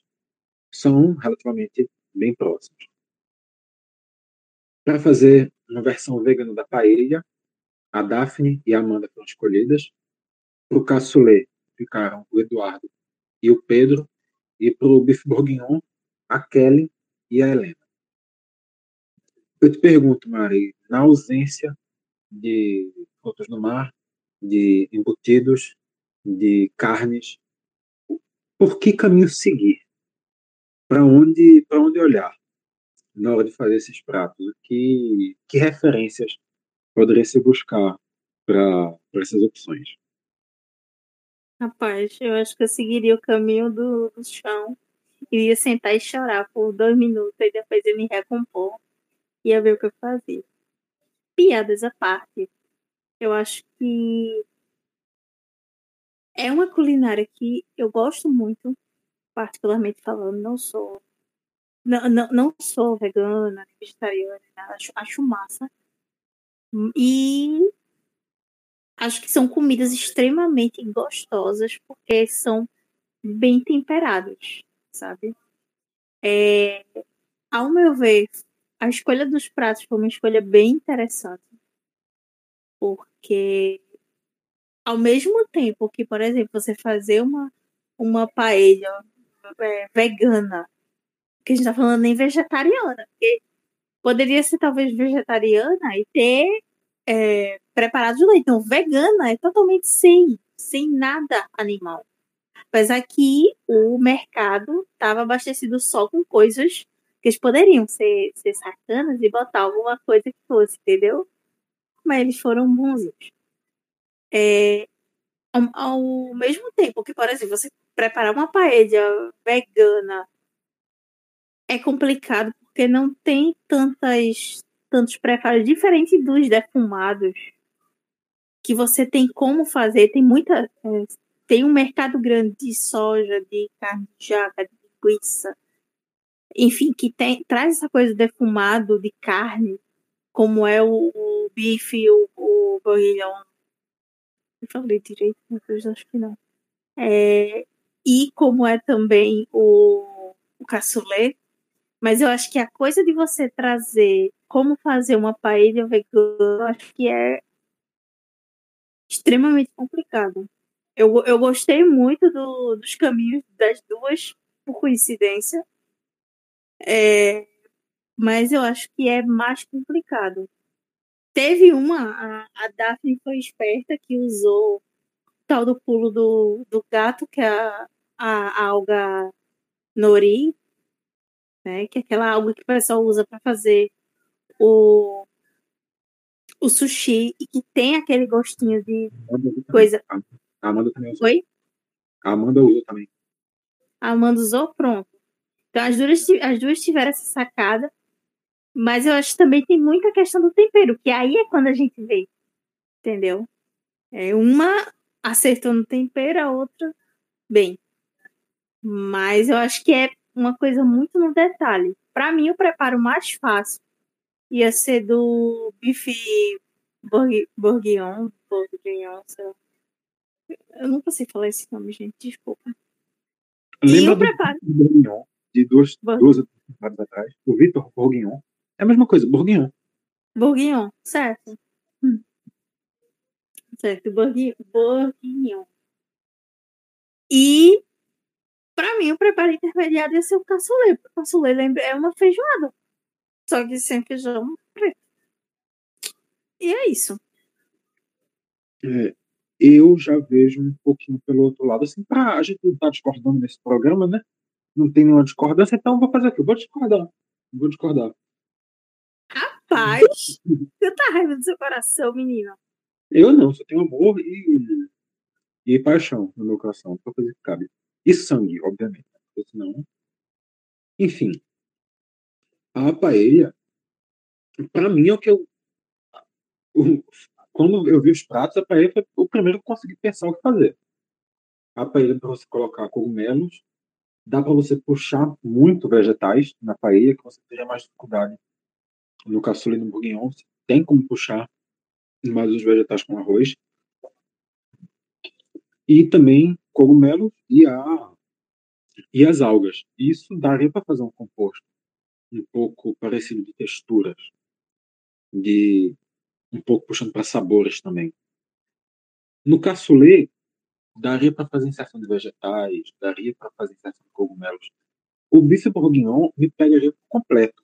são relativamente bem próximos. Para fazer uma versão vegana da paella, a Daphne e a Amanda foram escolhidas. Para o cassoulet ficaram o Eduardo e o Pedro. E para o bife bourguignon, a Kelly e a Helena. Eu te pergunto, Mari, na ausência de frutos do mar, de embutidos, de carnes, por que caminho seguir? Para onde, onde olhar na hora de fazer esses pratos? Que, que referências poderia se buscar para essas opções? Rapaz, eu acho que eu seguiria o caminho do, do chão. Iria sentar e chorar por dois minutos e depois eu me recompor. Ia ver o que eu fazia. Piadas à parte. Eu acho que é uma culinária que eu gosto muito, particularmente falando, não sou. Não, não, não sou vegana, vegetariana, acho, acho massa. E acho que são comidas extremamente gostosas porque são bem temperadas, sabe? É, ao meu ver, a escolha dos pratos foi uma escolha bem interessante. Porque ao mesmo tempo que, por exemplo, você fazer uma, uma paella é, vegana, que a gente tá falando nem vegetariana, porque poderia ser talvez vegetariana e ter é, preparado de leite. Então, vegana é totalmente sem, sem nada animal. Apesar que o mercado estava abastecido só com coisas que eles poderiam ser, ser sacanas e botar alguma coisa que fosse, entendeu? Mas eles foram bonzinhos. É, ao, ao mesmo tempo que, por exemplo, você preparar uma paella vegana é complicado porque não tem tantas tantos preparos diferentes dos defumados que você tem como fazer. Tem muita. É, tem um mercado grande de soja, de carne de jaca, de linguiça. Enfim, que tem, traz essa coisa defumado de carne, como é o, o bife, o, o bourguignon. Eu falei direito, mas acho que não. É, e como é também o, o. Mas eu acho que a coisa de você trazer como fazer uma paella vegana, eu acho que é extremamente complicado. Eu, eu gostei muito do, dos caminhos das duas, por coincidência. É, mas eu acho que é mais complicado. Teve uma, a, a Daphne foi esperta que usou o tal do pulo do, do gato, que é a, a alga nori, né? Que é aquela alga que o pessoal usa para fazer o, o sushi e que tem aquele gostinho de coisa. A Amanda também usou. Oi? A Amanda usou também. A Amanda usou, pronto. Então as duas, as duas tiveram essa sacada. Mas eu acho que também tem muita questão do tempero, que aí é quando a gente vê. Entendeu? É uma acertou no tempero, a outra bem. Mas eu acho que é uma coisa muito no detalhe. Para mim, o preparo mais fácil ia ser do bife bourguignon, bourguignon, sei lá. Eu nunca sei falar esse nome, gente, desculpa. Lembra o do preparo? Bourguignon, de duas, Bour- duas temporadas atrás? O Vitor Bourguignon. É a mesma coisa, Bourguignon. Bourguignon, certo. Hum. Certo, bourgui- bourguignon. E, mim, o preparo intermediário ia ser o cassoulet. O é uma feijoada. Só que sem feijão preto. E é isso. É, eu já vejo um pouquinho pelo outro lado, assim, pra a gente não estar tá discordando nesse programa, né? Não tem nenhuma discordância, então vou fazer aqui. Eu vou discordar. Vou discordar. Rapaz, você tá raiva do seu coração, menina. Eu não, só tenho amor e, e paixão no meu coração, pra coisa que cabe. E sangue, obviamente. Né? Senão. Enfim. A paella, pra mim, é o que eu. Quando eu vi os pratos, a paella foi o primeiro que eu consegui pensar o que fazer. A paella, para você colocar cogumelos, dá para você puxar muito vegetais na paella, que você teria mais dificuldade. No cassoulet no bourguignon, você tem como puxar mais os vegetais com arroz. E também cogumelos e, a, e as algas. Isso daria para fazer um composto um pouco parecido de texturas, de um pouco puxando para sabores também. No cassoulet, daria para fazer inserção de vegetais, daria para fazer inserção de cogumelos. O bife bourguignon me pegaria completo.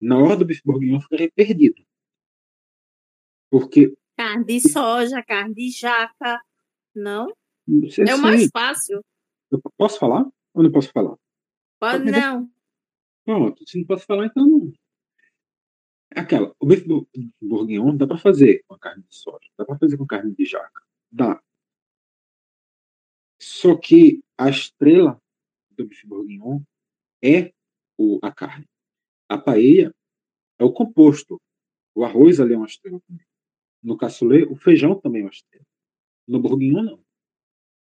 Na hora do bife bourguignon, eu ficaria perdido. Porque. Carne de soja, carne de jaca, não? É o mais fácil. Eu posso falar ou não posso falar? Pode não. Pronto, se não posso falar, então não. É aquela, o bife bourguignon dá para fazer com carne de soja, dá para fazer com carne de jaca, dá. Só que a estrela do bife bourguignon é o, a carne. A paella é o composto. O arroz ali é uma estrela também. No cassoulet, o feijão também é uma estrela. No bourguignon, não.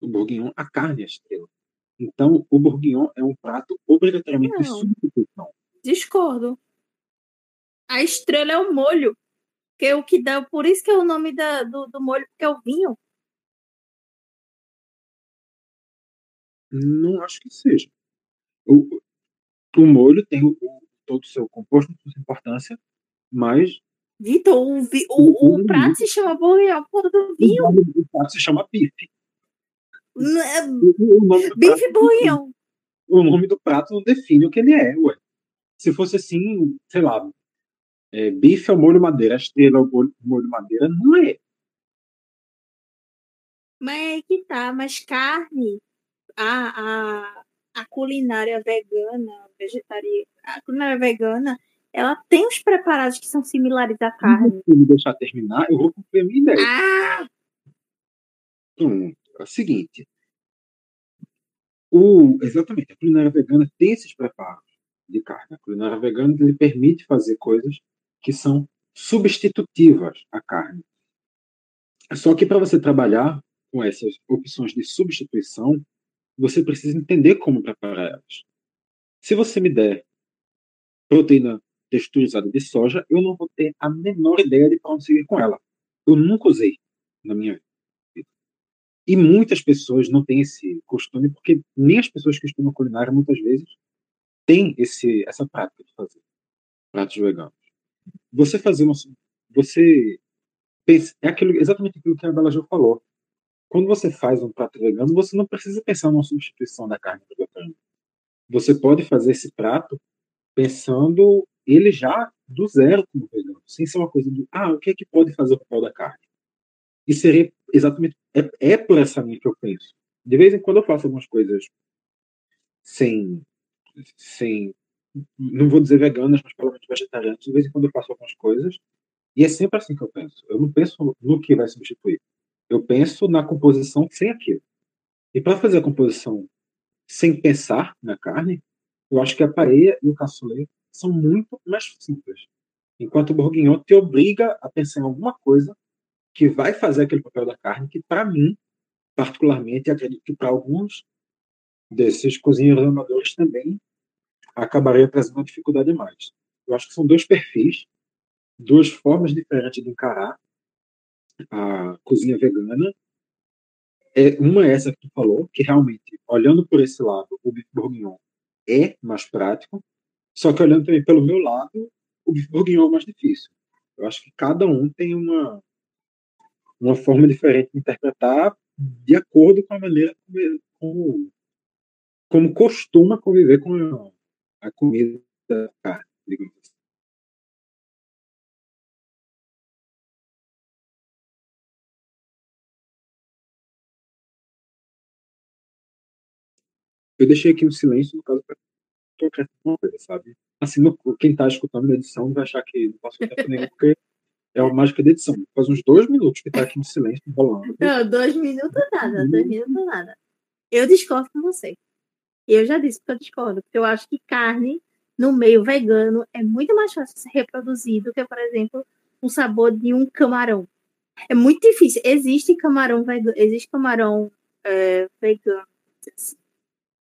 No bourguignon, a carne é a estrela. Então, o bourguignon é um prato obrigatoriamente de substituição. Discordo. A estrela é o molho. Que é o que dá, por isso que é o nome da, do, do molho, que é o vinho. Não acho que seja. O, o molho tem o, todo o seu composto, sua importância, mas. Vitor, o, o, o, o prato se chama bourguignon por do vinho. O prato se chama bife. É bife bourguignon. O nome do prato não define o que ele é, ué. Se fosse assim, sei lá, é, bife ao molho madeira, estrela ao molho, molho madeira, não é. Mas é que tá, mas carne, a, a, a culinária vegana, vegetariana, a culinária vegana, ela tem os preparados que são similares à carne. Se me deixar terminar, eu vou cumprir a minha ideia. Ah! Hum, é seguinte. O, exatamente, a culinária vegana tem esses preparos de carne. A culinária vegana lhe permite fazer coisas que são substitutivas à carne. Só que para você trabalhar com essas opções de substituição, você precisa entender como preparar elas. Se você me der proteína texturizada de soja, eu não vou ter a menor ideia de para onde seguir com ela. Eu nunca usei na minha vida. E muitas pessoas não têm esse costume, porque nem as pessoas que estudam culinária muitas vezes têm esse, essa prática de fazer pratos veganos. Você fazer uma. Você pensa, é aquilo, exatamente aquilo que a Bela Jo falou. Quando você faz um prato vegano, você não precisa pensar numa substituição da carne vegetariana. Você pode fazer esse prato pensando ele já do zero como vegano, sem ser uma coisa de, ah, o que é que pode fazer o papel da carne? E seria exatamente. É, é por essa linha que eu penso. De vez em quando eu faço algumas coisas sem. sem não vou dizer veganas, mas pelo menos vegetarianas. De vez em quando eu faço algumas coisas. E é sempre assim que eu penso. Eu não penso no que vai substituir. Eu penso na composição sem aquilo. E para fazer a composição sem pensar na carne, eu acho que a paella e o cassoulet são muito mais simples. Enquanto o bourguignon te obriga a pensar em alguma coisa que vai fazer aquele papel da carne, que para mim, particularmente, acredito que para alguns desses cozinheiros amadores também acabaria trazendo uma dificuldade mais. Eu acho que são dois perfis, duas formas diferentes de encarar a cozinha vegana. É, uma é essa que tu falou, que realmente, olhando por esse lado, o bife bourguignon é mais prático, só que olhando também pelo meu lado, o bife bourguignon é mais difícil. Eu acho que cada um tem uma uma forma diferente de interpretar de acordo com a maneira como, como costuma conviver com a, a comida da carne, digamos assim. Eu deixei aqui um silêncio, no caso, para acrescentar uma coisa, sabe? Assim, no, quem está escutando na edição vai achar que não posso acrescentar nenhum, porque é uma mágica de edição. Faz uns dois minutos que tá aqui no silêncio, rolando. Não, dois minutos nada, dois minutos nada. Eu discordo com você. Eu já disse que eu discordo, porque eu acho que carne no meio vegano é muito mais fácil ser reproduzir do que, por exemplo, o sabor de um camarão. É muito difícil. Existe camarão vegano, existe camarão é, vegano,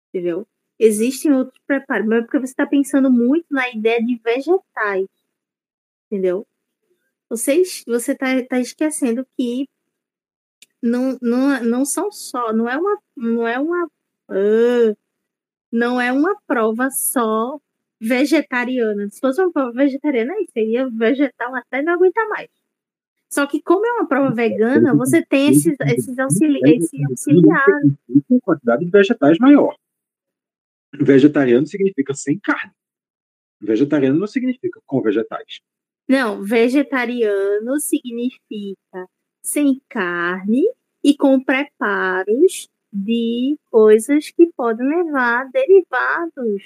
entendeu? Existem outros preparos, mas é porque você está pensando muito na ideia de vegetais, entendeu? Vocês, você está tá esquecendo que não, não, não são só, não é uma, não é uma, uh, não é uma prova só vegetariana. Se fosse uma prova vegetariana, aí seria vegetal até não aguentar mais. Só que como é uma prova vegana, você tem esses, esses auxili esse auxiliares. Uma quantidade de vegetais maior. Vegetariano significa sem carne. Vegetariano não significa com vegetais. Não, vegetariano significa sem carne e com preparos de coisas que podem levar derivados.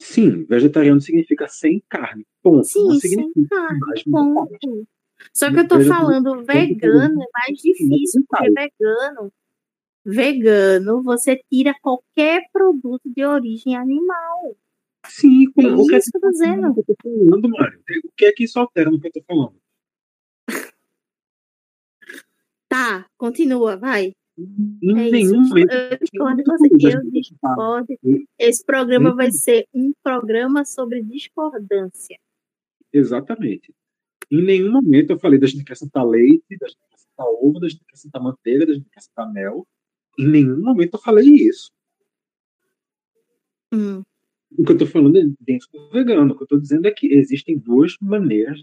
Sim, vegetariano significa sem carne. Ponto. Sim, sem carne. Ponto. Só que eu tô falando vegano é mais difícil, porque vegano, vegano, você tira qualquer produto de origem animal. Sim, como, é o que é isso que eu tô falando, Mário? O que é que isso altera no que eu tô falando? Tá, continua, vai. Em É nenhum isso. momento. Eu discordo com você. Eu discordo. Esse programa vai ser um programa sobre discordância. Exatamente. Em nenhum momento eu falei da gente acrescentar leite, da gente acrescentar ovo, da gente acrescentar manteiga, da gente acrescentar mel. Em nenhum momento eu falei isso. Hum. O que eu estou falando é dentro do vegano. O que eu estou dizendo é que existem duas maneiras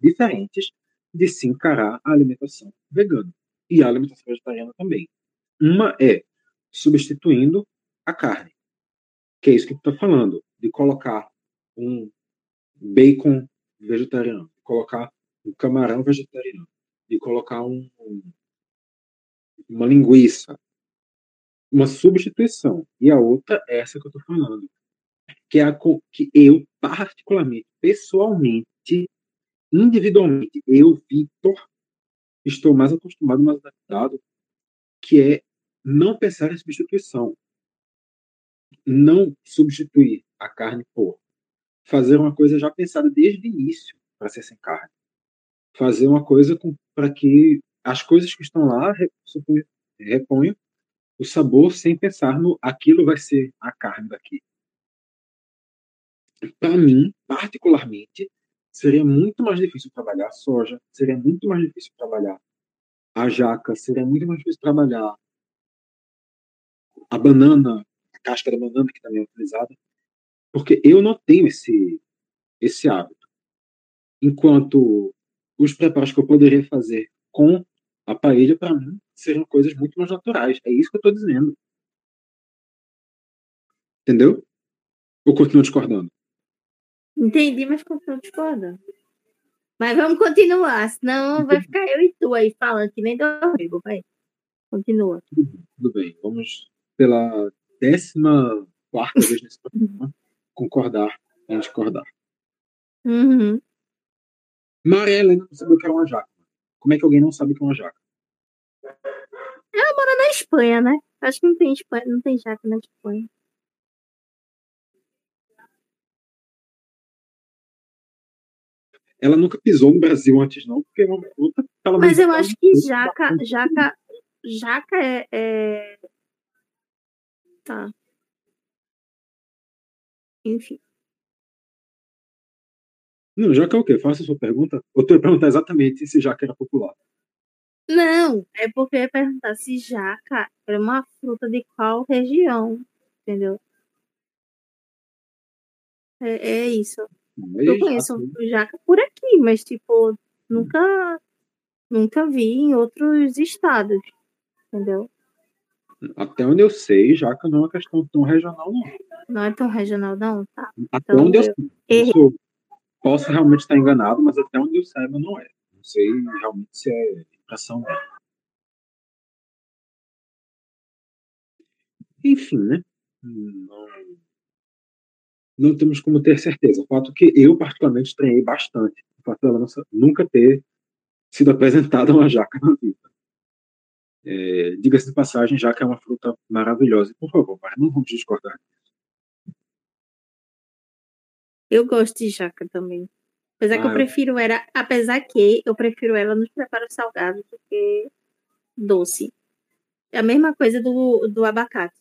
diferentes, de se encarar a alimentação vegana e a alimentação vegetariana também. Uma é substituindo a carne, que é isso que tu está falando, de colocar um bacon vegetariano, de colocar um camarão vegetariano, de colocar um, uma linguiça, uma substituição. E a outra é essa que eu estou falando, que é a que eu particularmente, pessoalmente, individualmente, eu, Vitor, estou mais acostumado, mais adaptado, que é não pensar em substituição. Não substituir a carne por. Fazer uma coisa já pensada desde o início para ser sem carne. Fazer uma coisa para que as coisas que estão lá reponham o sabor sem pensar no aquilo vai ser a carne daqui. Para mim, particularmente, seria muito mais difícil trabalhar soja, seria muito mais difícil trabalhar a jaca, seria muito mais difícil trabalhar a banana, a casca da banana que também é utilizada, porque eu não tenho esse esse hábito. Enquanto os preparos que eu poderia fazer com a paella, para mim, seriam coisas muito mais naturais. É isso que eu estou dizendo. Entendeu? Ou continuo discordando? Entendi, mas continuo discordando. Mas vamos continuar, senão vai ficar eu e tu aí falando que nem do amigo, vai. Continua. Tudo bem, vamos pela décima quarta vez nesse programa concordar em discordar. Uhum. Maria Helena não sabia o que era uma jaca. Como é que alguém não sabe o que é uma jaca? Ela mora na Espanha, né? Acho que não tem Espanha, não tem jaca na Espanha. Ela nunca pisou no Brasil antes, não, porque é uma fruta. Mas eu acho que jaca, jaca, jaca é, é... Tá. Enfim. Não, jaca é o quê? Faça a sua pergunta. Tu ia perguntar exatamente se jaca era popular. Não, é porque eu ia perguntar se jaca era uma fruta de qual região, entendeu? É, é isso. Mas Eu conheço jaca por aqui, mas tipo, nunca nunca vi em outros estados, entendeu? Até onde eu sei, jaca não é uma questão tão regional, não. Não é tão regional, não, tá? Até Então, onde eu eu sei. Posso, posso realmente estar enganado, mas até onde eu saiba, não é. Não sei realmente se é impressão. minha. Enfim, né? Não, não temos como ter certeza. O fato é que eu, particularmente, estranhei bastante o fato dela nunca ter sido apresentada uma jaca na vida. É, Diga-se de passagem, jaca é uma fruta maravilhosa. Por favor, mas não vamos discordar Eu gosto de jaca também. Apesar ah, que eu prefiro ela, apesar que eu prefiro ela nos preparos salgados do que doce. É a mesma coisa do, do abacate.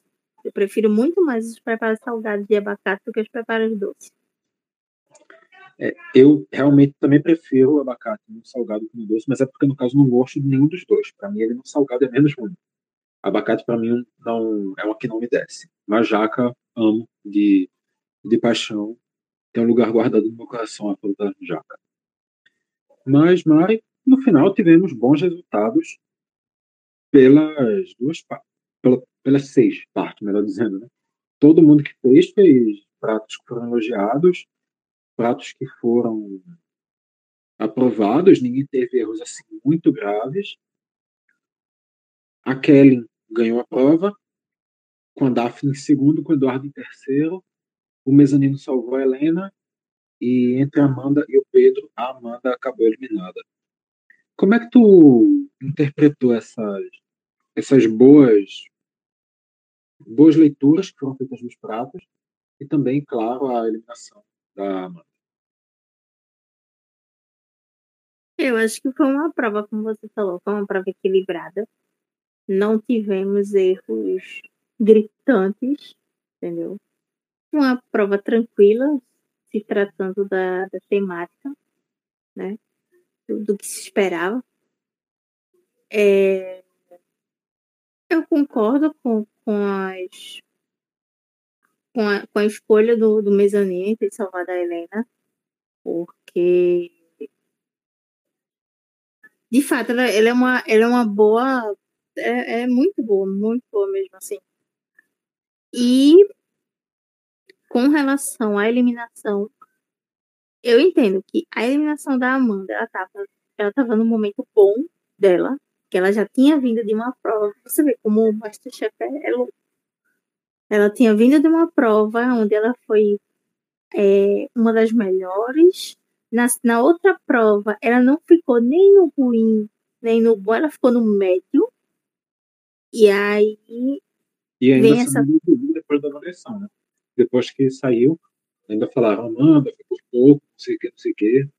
Eu prefiro muito mais os preparos salgados de abacate do que os preparos doces. É, eu realmente também prefiro o abacate no salgado que no doce, mas é porque no caso não gosto de nenhum dos dois. Para mim ele no salgado é menos ruim. Abacate para mim não é uma que não me desce. Mas jaca amo de, de paixão. Tem um lugar guardado no meu coração a fruta jaca. Mas, Mari, no final tivemos bons resultados pelas duas pela, pelas seis partes, melhor dizendo, né? Todo mundo que fez fez pratos que foram elogiados, pratos que foram aprovados, ninguém teve erros assim muito graves. A Kellen ganhou a prova, com a Daphne em segundo, com o Eduardo em terceiro. O mezanino salvou a Helena e entre a Amanda e o Pedro, a Amanda acabou eliminada. Como é que tu interpretou essas essas boas boas leituras que foram feitas nos pratos e também, claro, a eliminação da Amanda. Eu acho que foi uma prova, como você falou, foi uma prova equilibrada. Não tivemos erros gritantes, entendeu? Uma prova tranquila, se tratando da, da temática, né? Do, do que se esperava. É, eu concordo com, com as com a, com a escolha do, do mezanino de salvar da Helena, porque de fato ela, ela, é uma ela é uma boa é, é muito boa, muito boa mesmo assim. E com relação à eliminação, eu entendo que a eliminação da Amanda, ela estava ela tava no momento bom dela, que ela já tinha vindo de uma prova. Você vê como o Masterchef é, é louco. Ela tinha vindo de uma prova onde ela foi é, uma das melhores. Na, na outra prova, ela não ficou nem no ruim, nem no bom, ela ficou no médio. E aí. E ainda vem essa... depois da avaliação, né? Depois que saiu, ainda falaram, Amanda, ficou pouco, não sei o que, não sei o que.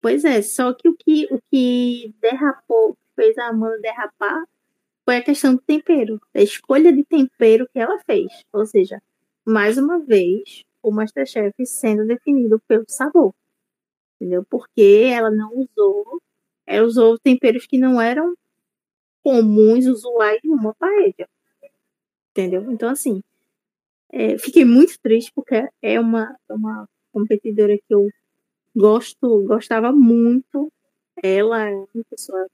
Pois é, só que o que, o que derrapou, fez a Amanda derrapar, foi a questão do tempero, a escolha de tempero que ela fez. Ou seja, mais uma vez, o Masterchef sendo definido pelo sabor. Entendeu? Porque ela não usou, ela usou temperos que não eram comuns, usuais em uma paella. Entendeu? Então, assim, é, fiquei muito triste porque é uma, uma competidora que eu gosto, gostava muito. Ela é uma pessoa,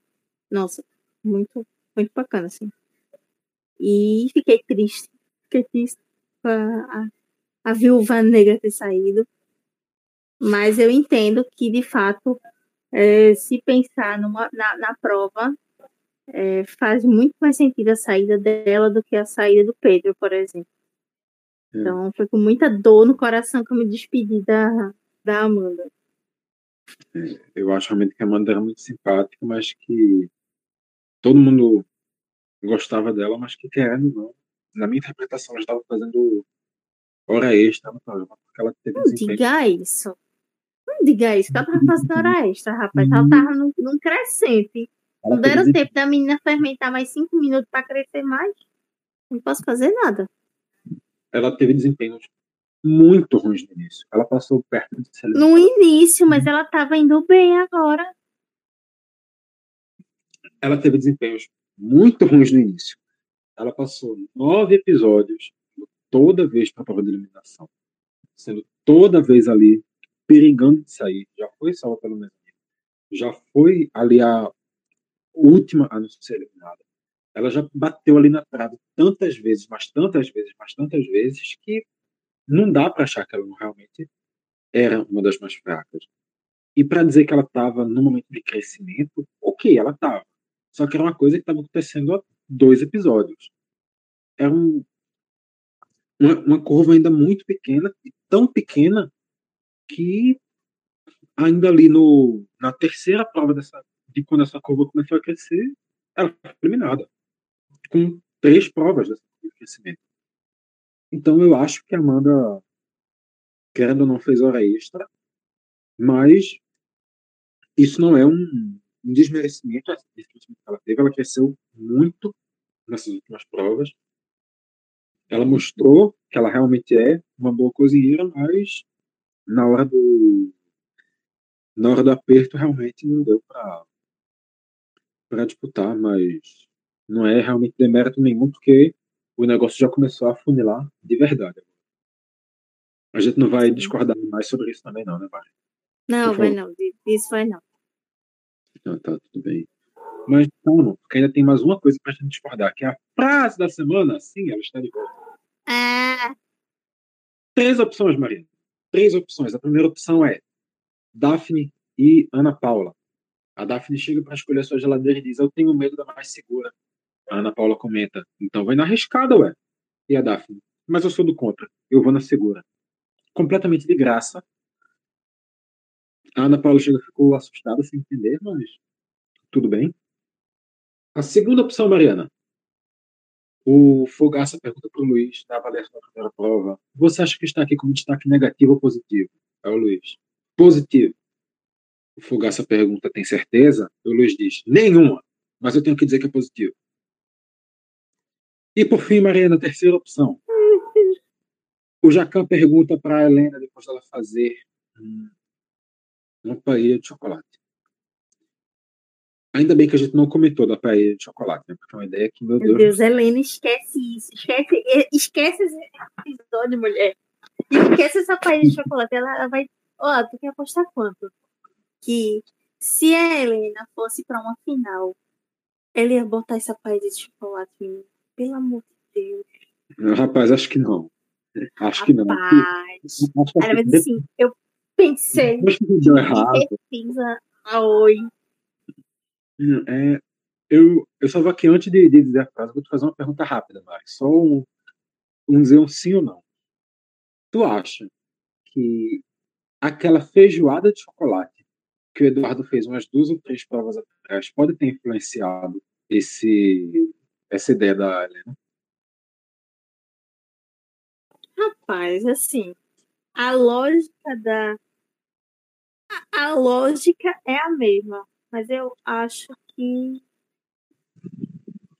nossa, muito, muito bacana, assim. E fiquei triste, fiquei triste com a, a, a viúva negra ter saído. Mas eu entendo que, de fato, é, se pensar numa, na, na prova, é, faz muito mais sentido a saída dela do que a saída do Pedro, por exemplo. É. Então, foi com muita dor no coração que eu me despedi da, da Amanda. Eu acho realmente que a Amanda era muito simpática, mas que todo mundo gostava dela, mas que querendo não. Na minha interpretação, ela estava fazendo hora extra no programa, porque ela teve Não diga isso. Não diga isso, que ela estava fazendo hora extra, rapaz. Ela estava num, num crescente. Ela não deram tempo da menina fermentar mais cinco minutos para crescer mais. Não posso fazer nada. Ela teve desempenhos muito ruins no início. Ela passou perto de ser. No início, mas ela estava indo bem agora. Ela teve desempenhos muito ruins no início. Ela passou nove episódios toda vez para a prova de eliminação, sendo toda vez ali perigando de sair. Já foi salva pelo menos. Já foi ali a última a não ser eliminada. Ela já bateu ali na trave tantas vezes, mas tantas vezes, mas tantas vezes que não dá para achar que ela realmente era uma das mais fracas. E para dizer que ela estava no momento de crescimento, ok, ela estava. Só que era uma coisa que estava acontecendo há dois episódios. era um, uma, uma curva ainda muito pequena, tão pequena que ainda ali no, na terceira prova dessa, de quando essa curva começou a crescer, ela foi eliminada. Com três provas dessa de crescimento. Então eu acho que a Amanda, querendo ou não, fez hora extra, mas isso não é um, um desmerecimento que ela teve. Ela cresceu muito nessas últimas provas. Ela mostrou que ela realmente é uma boa cozinheira, mas na hora do na hora do aperto realmente não deu para para disputar, mas não é realmente demérito nenhum porque o negócio já começou a funilar de verdade. A gente não vai discordar mais sobre isso também não, né, Mari? Não, vai não. Isso vai não. Então tá, tudo bem. Mas calma, porque ainda tem mais uma coisa pra gente discordar, que é a frase da semana. Sim, ela está de volta. Ah. Três opções, Maria. Três opções. A primeira opção é Daphne e Ana Paula. A Daphne chega para escolher a sua geladeira e diz: Eu tenho medo da mais segura. A Ana Paula comenta: Então vai na arriscada, ué. E a Daphne: Mas eu sou do contra. Eu vou na segura. Completamente de graça. A Ana Paula chega ficou assustada sem entender, mas tudo bem. A segunda opção, Mariana. O Fogaça pergunta para o Luiz, na avaliação da primeira prova: Você acha que está aqui como destaque negativo ou positivo? É o Luiz. Positivo. O Fogaça pergunta: Tem certeza? O Luiz diz: Nenhuma. Mas eu tenho que dizer que é positivo. E por fim, Mariana, terceira opção. O Jacan pergunta para a Helena, depois dela fazer uma paella de chocolate. Ainda bem que a gente não comentou da paella de chocolate, né? Porque é uma ideia que, meu Deus. Meu Deus, Helena, esquece isso. Esquece, esquece esse episódio, mulher. Esquece essa paella de chocolate. Ela, ela vai. Ó, oh, tu quer apostar quanto? Que se a Helena fosse para uma final, ela ia botar essa paella de chocolate, menino. Pelo amor de Deus. Rapaz, acho que não. Acho Rapaz. que não. Rapaz. Ela vai dizer assim: eu pensei deu errado. Pesquisa a oi. É, eu, eu só vou aqui antes de, de dizer a frase, vou te fazer uma pergunta rápida, Mari. Só um, um dizer um sim ou não. Tu acha que aquela feijoada de chocolate que o Eduardo fez umas duas ou três provas atrás pode ter influenciado esse essa ideia da Helena? Rapaz, assim, a lógica da. A, lógica é a mesma, mas eu acho que.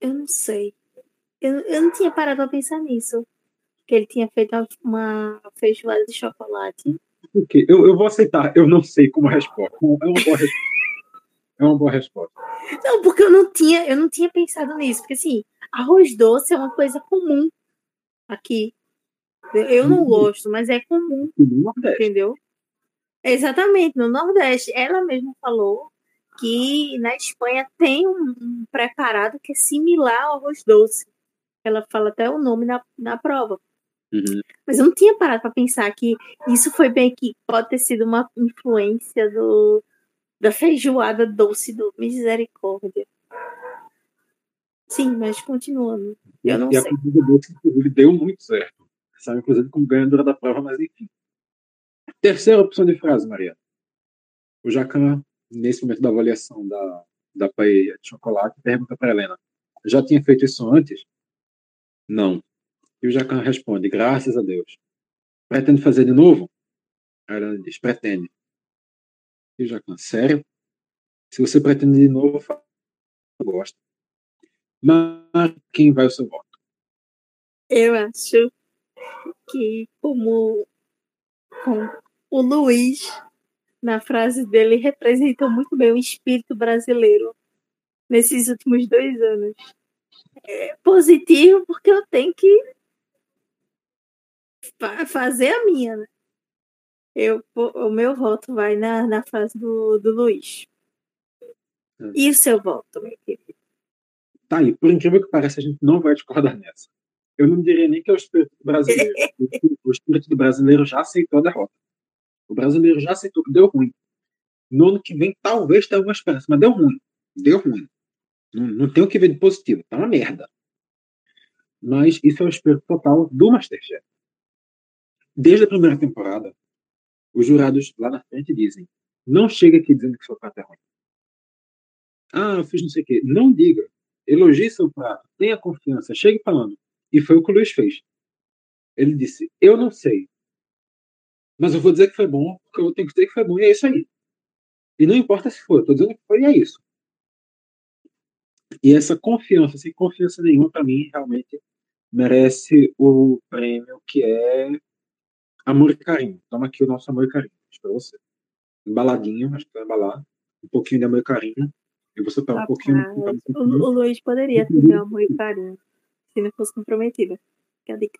Eu não sei. Eu, eu não tinha parado pra pensar nisso. Que ele tinha feito uma feijoada de chocolate. Okay. Eu, eu vou aceitar, eu não sei como resposta. É uma boa resposta. É uma boa resposta. Não, porque eu não tinha, eu não tinha pensado nisso. Porque assim, arroz doce é uma coisa comum aqui. Eu não uhum. gosto, mas é comum. Entendeu? Exatamente, no Nordeste. Ela mesma falou que na Espanha tem um, um preparado que é similar ao arroz doce. Ela fala até o nome na, na prova. Uhum. Mas eu não tinha parado para pensar que isso foi bem que pode ter sido uma influência do, da feijoada doce do Misericórdia. Sim, mas continuando. Eu não e sei. a comida doce, inclusive, deu muito certo saiu inclusive como ganhadora da prova, mas enfim. Terceira opção de frase, Maria. O Jacan, nesse momento da avaliação da, da paella de chocolate, pergunta para Helena: Já tinha feito isso antes? Não. E o Jacan responde: Graças a Deus. Pretende fazer de novo? A Helena diz: Pretende. E o Jacan: Sério? Se você pretende de novo, eu gosto. Mas quem vai o seu voto? Eu acho que como o Luiz, na frase dele, representou muito bem o espírito brasileiro nesses últimos dois anos. É positivo porque eu tenho que fazer a minha, né? Eu, o meu voto vai na, na frase do, do Luiz. É. E o seu voto, meu querido? Tá aí, por incrível que pareça, a gente não vai discordar nessa eu não diria nem que é o espírito brasileiro. o espírito do brasileiro já aceitou a derrota. O brasileiro já aceitou que deu ruim. No ano que vem, talvez tenha alguma esperança, mas deu ruim. Deu ruim. Não, não tem o que ver de positivo. Tá uma merda. Mas isso é o espelho total do Masterchef. Desde a primeira temporada, os jurados lá na frente dizem: não chega aqui dizendo que seu prato é ruim. Ah, eu fiz não sei o quê. Não diga. Elogie seu prato. Tenha confiança. Chegue falando. E foi o que o Luiz fez. Ele disse: Eu não sei. Mas eu vou dizer que foi bom, porque eu tenho que dizer que foi bom, e é isso aí. E não importa se foi, tô dizendo que foi, e é isso. E essa confiança, sem confiança nenhuma, para mim, realmente merece o prêmio que é amor e carinho. Toma aqui o nosso amor e carinho para você. Embaladinho, acho que vai embalar. Um pouquinho de amor e carinho. E você pega um pouquinho. Um pouquinho. O, o Luiz poderia ter amor e carinho se não fosse comprometido. Que é a dica.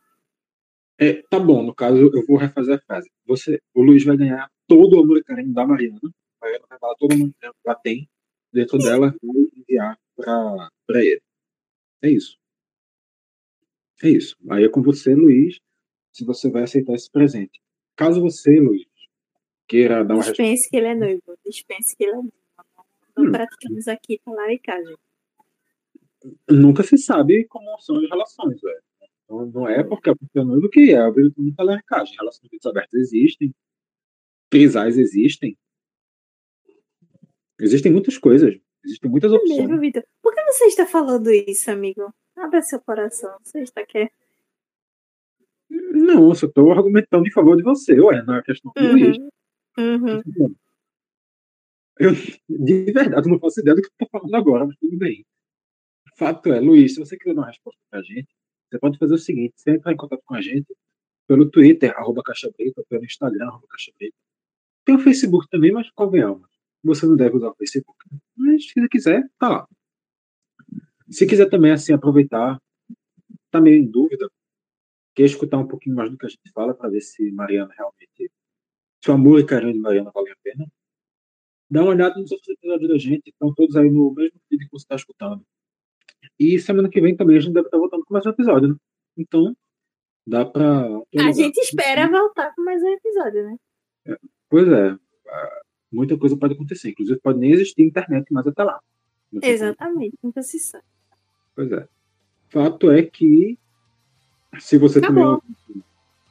É, tá bom, no caso eu vou refazer a frase. Você, o Luiz vai ganhar todo o amor e carinho da Mariana. A Mariana vai falar todo o amor que ela tem dentro dela e enviar para ele. É isso. É isso. Aí é com você, Luiz, se você vai aceitar esse presente. Caso você, Luiz, queira dar uma Dispense que ele é noivo. Dispense que ele é noivo. Não hum. praticamos aqui talaricagem. Nunca se sabe como são as relações, velho. Não, não é porque a pessoa é noivo que é a virtude da talaricagem. Relações abertas existem. Trisais existem. Existem muitas coisas. Existem muitas é opções. Mesmo, Vitor. Por que você está falando isso, amigo? Abra seu coração. Você está quer? Não, eu só estou argumentando em favor de você, ué, não é questão do uhum. Uhum. Eu, de verdade, não faço ideia do que eu estou falando agora, mas tudo bem. Fato é, Luiz, se você quiser dar uma resposta para a gente, você pode fazer o seguinte: você entrar em contato com a gente pelo Twitter, arroba Caixa Preta, pelo Instagram, arroba Caixa Preta. Tem o Facebook também, mas convenhamos. Você não deve usar o Facebook. Mas se você quiser, tá lá. Se quiser também, assim, aproveitar, tá meio em dúvida, quer escutar um pouquinho mais do que a gente fala para ver se Mariana realmente. Se o amor e carinho de Mariana vale a pena. Dá uma olhada nos outros episódios da gente, estão todos aí no mesmo vídeo que você está escutando. E semana que vem também a gente deve estar voltando com mais um episódio, né? Então, dá para. A gente espera voltar com mais um episódio, né? É, pois é. Muita coisa pode acontecer. Inclusive, pode nem existir internet mais até lá. Exatamente, nunca se sabe. Pois é. Fato é que se você Acabou. também.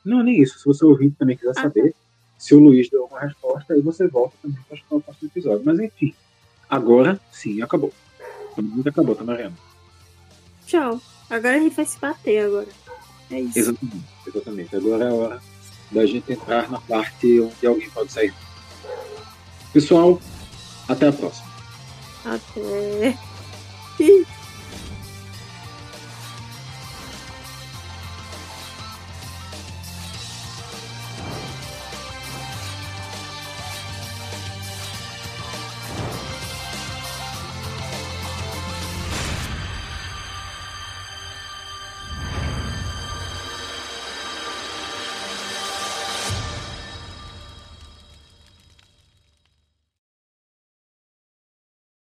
Não, nem isso. Se você ouvinte também quiser ah, saber tá. se o Luiz deu alguma resposta, aí você volta também para o próximo episódio. Mas enfim, agora sim, acabou. Muito acabou, tá, Mariana? Tchau. Agora a gente vai se bater agora. É isso. Exatamente, exatamente. Agora é a hora da gente entrar na parte onde alguém pode sair. Pessoal, até a próxima. Até.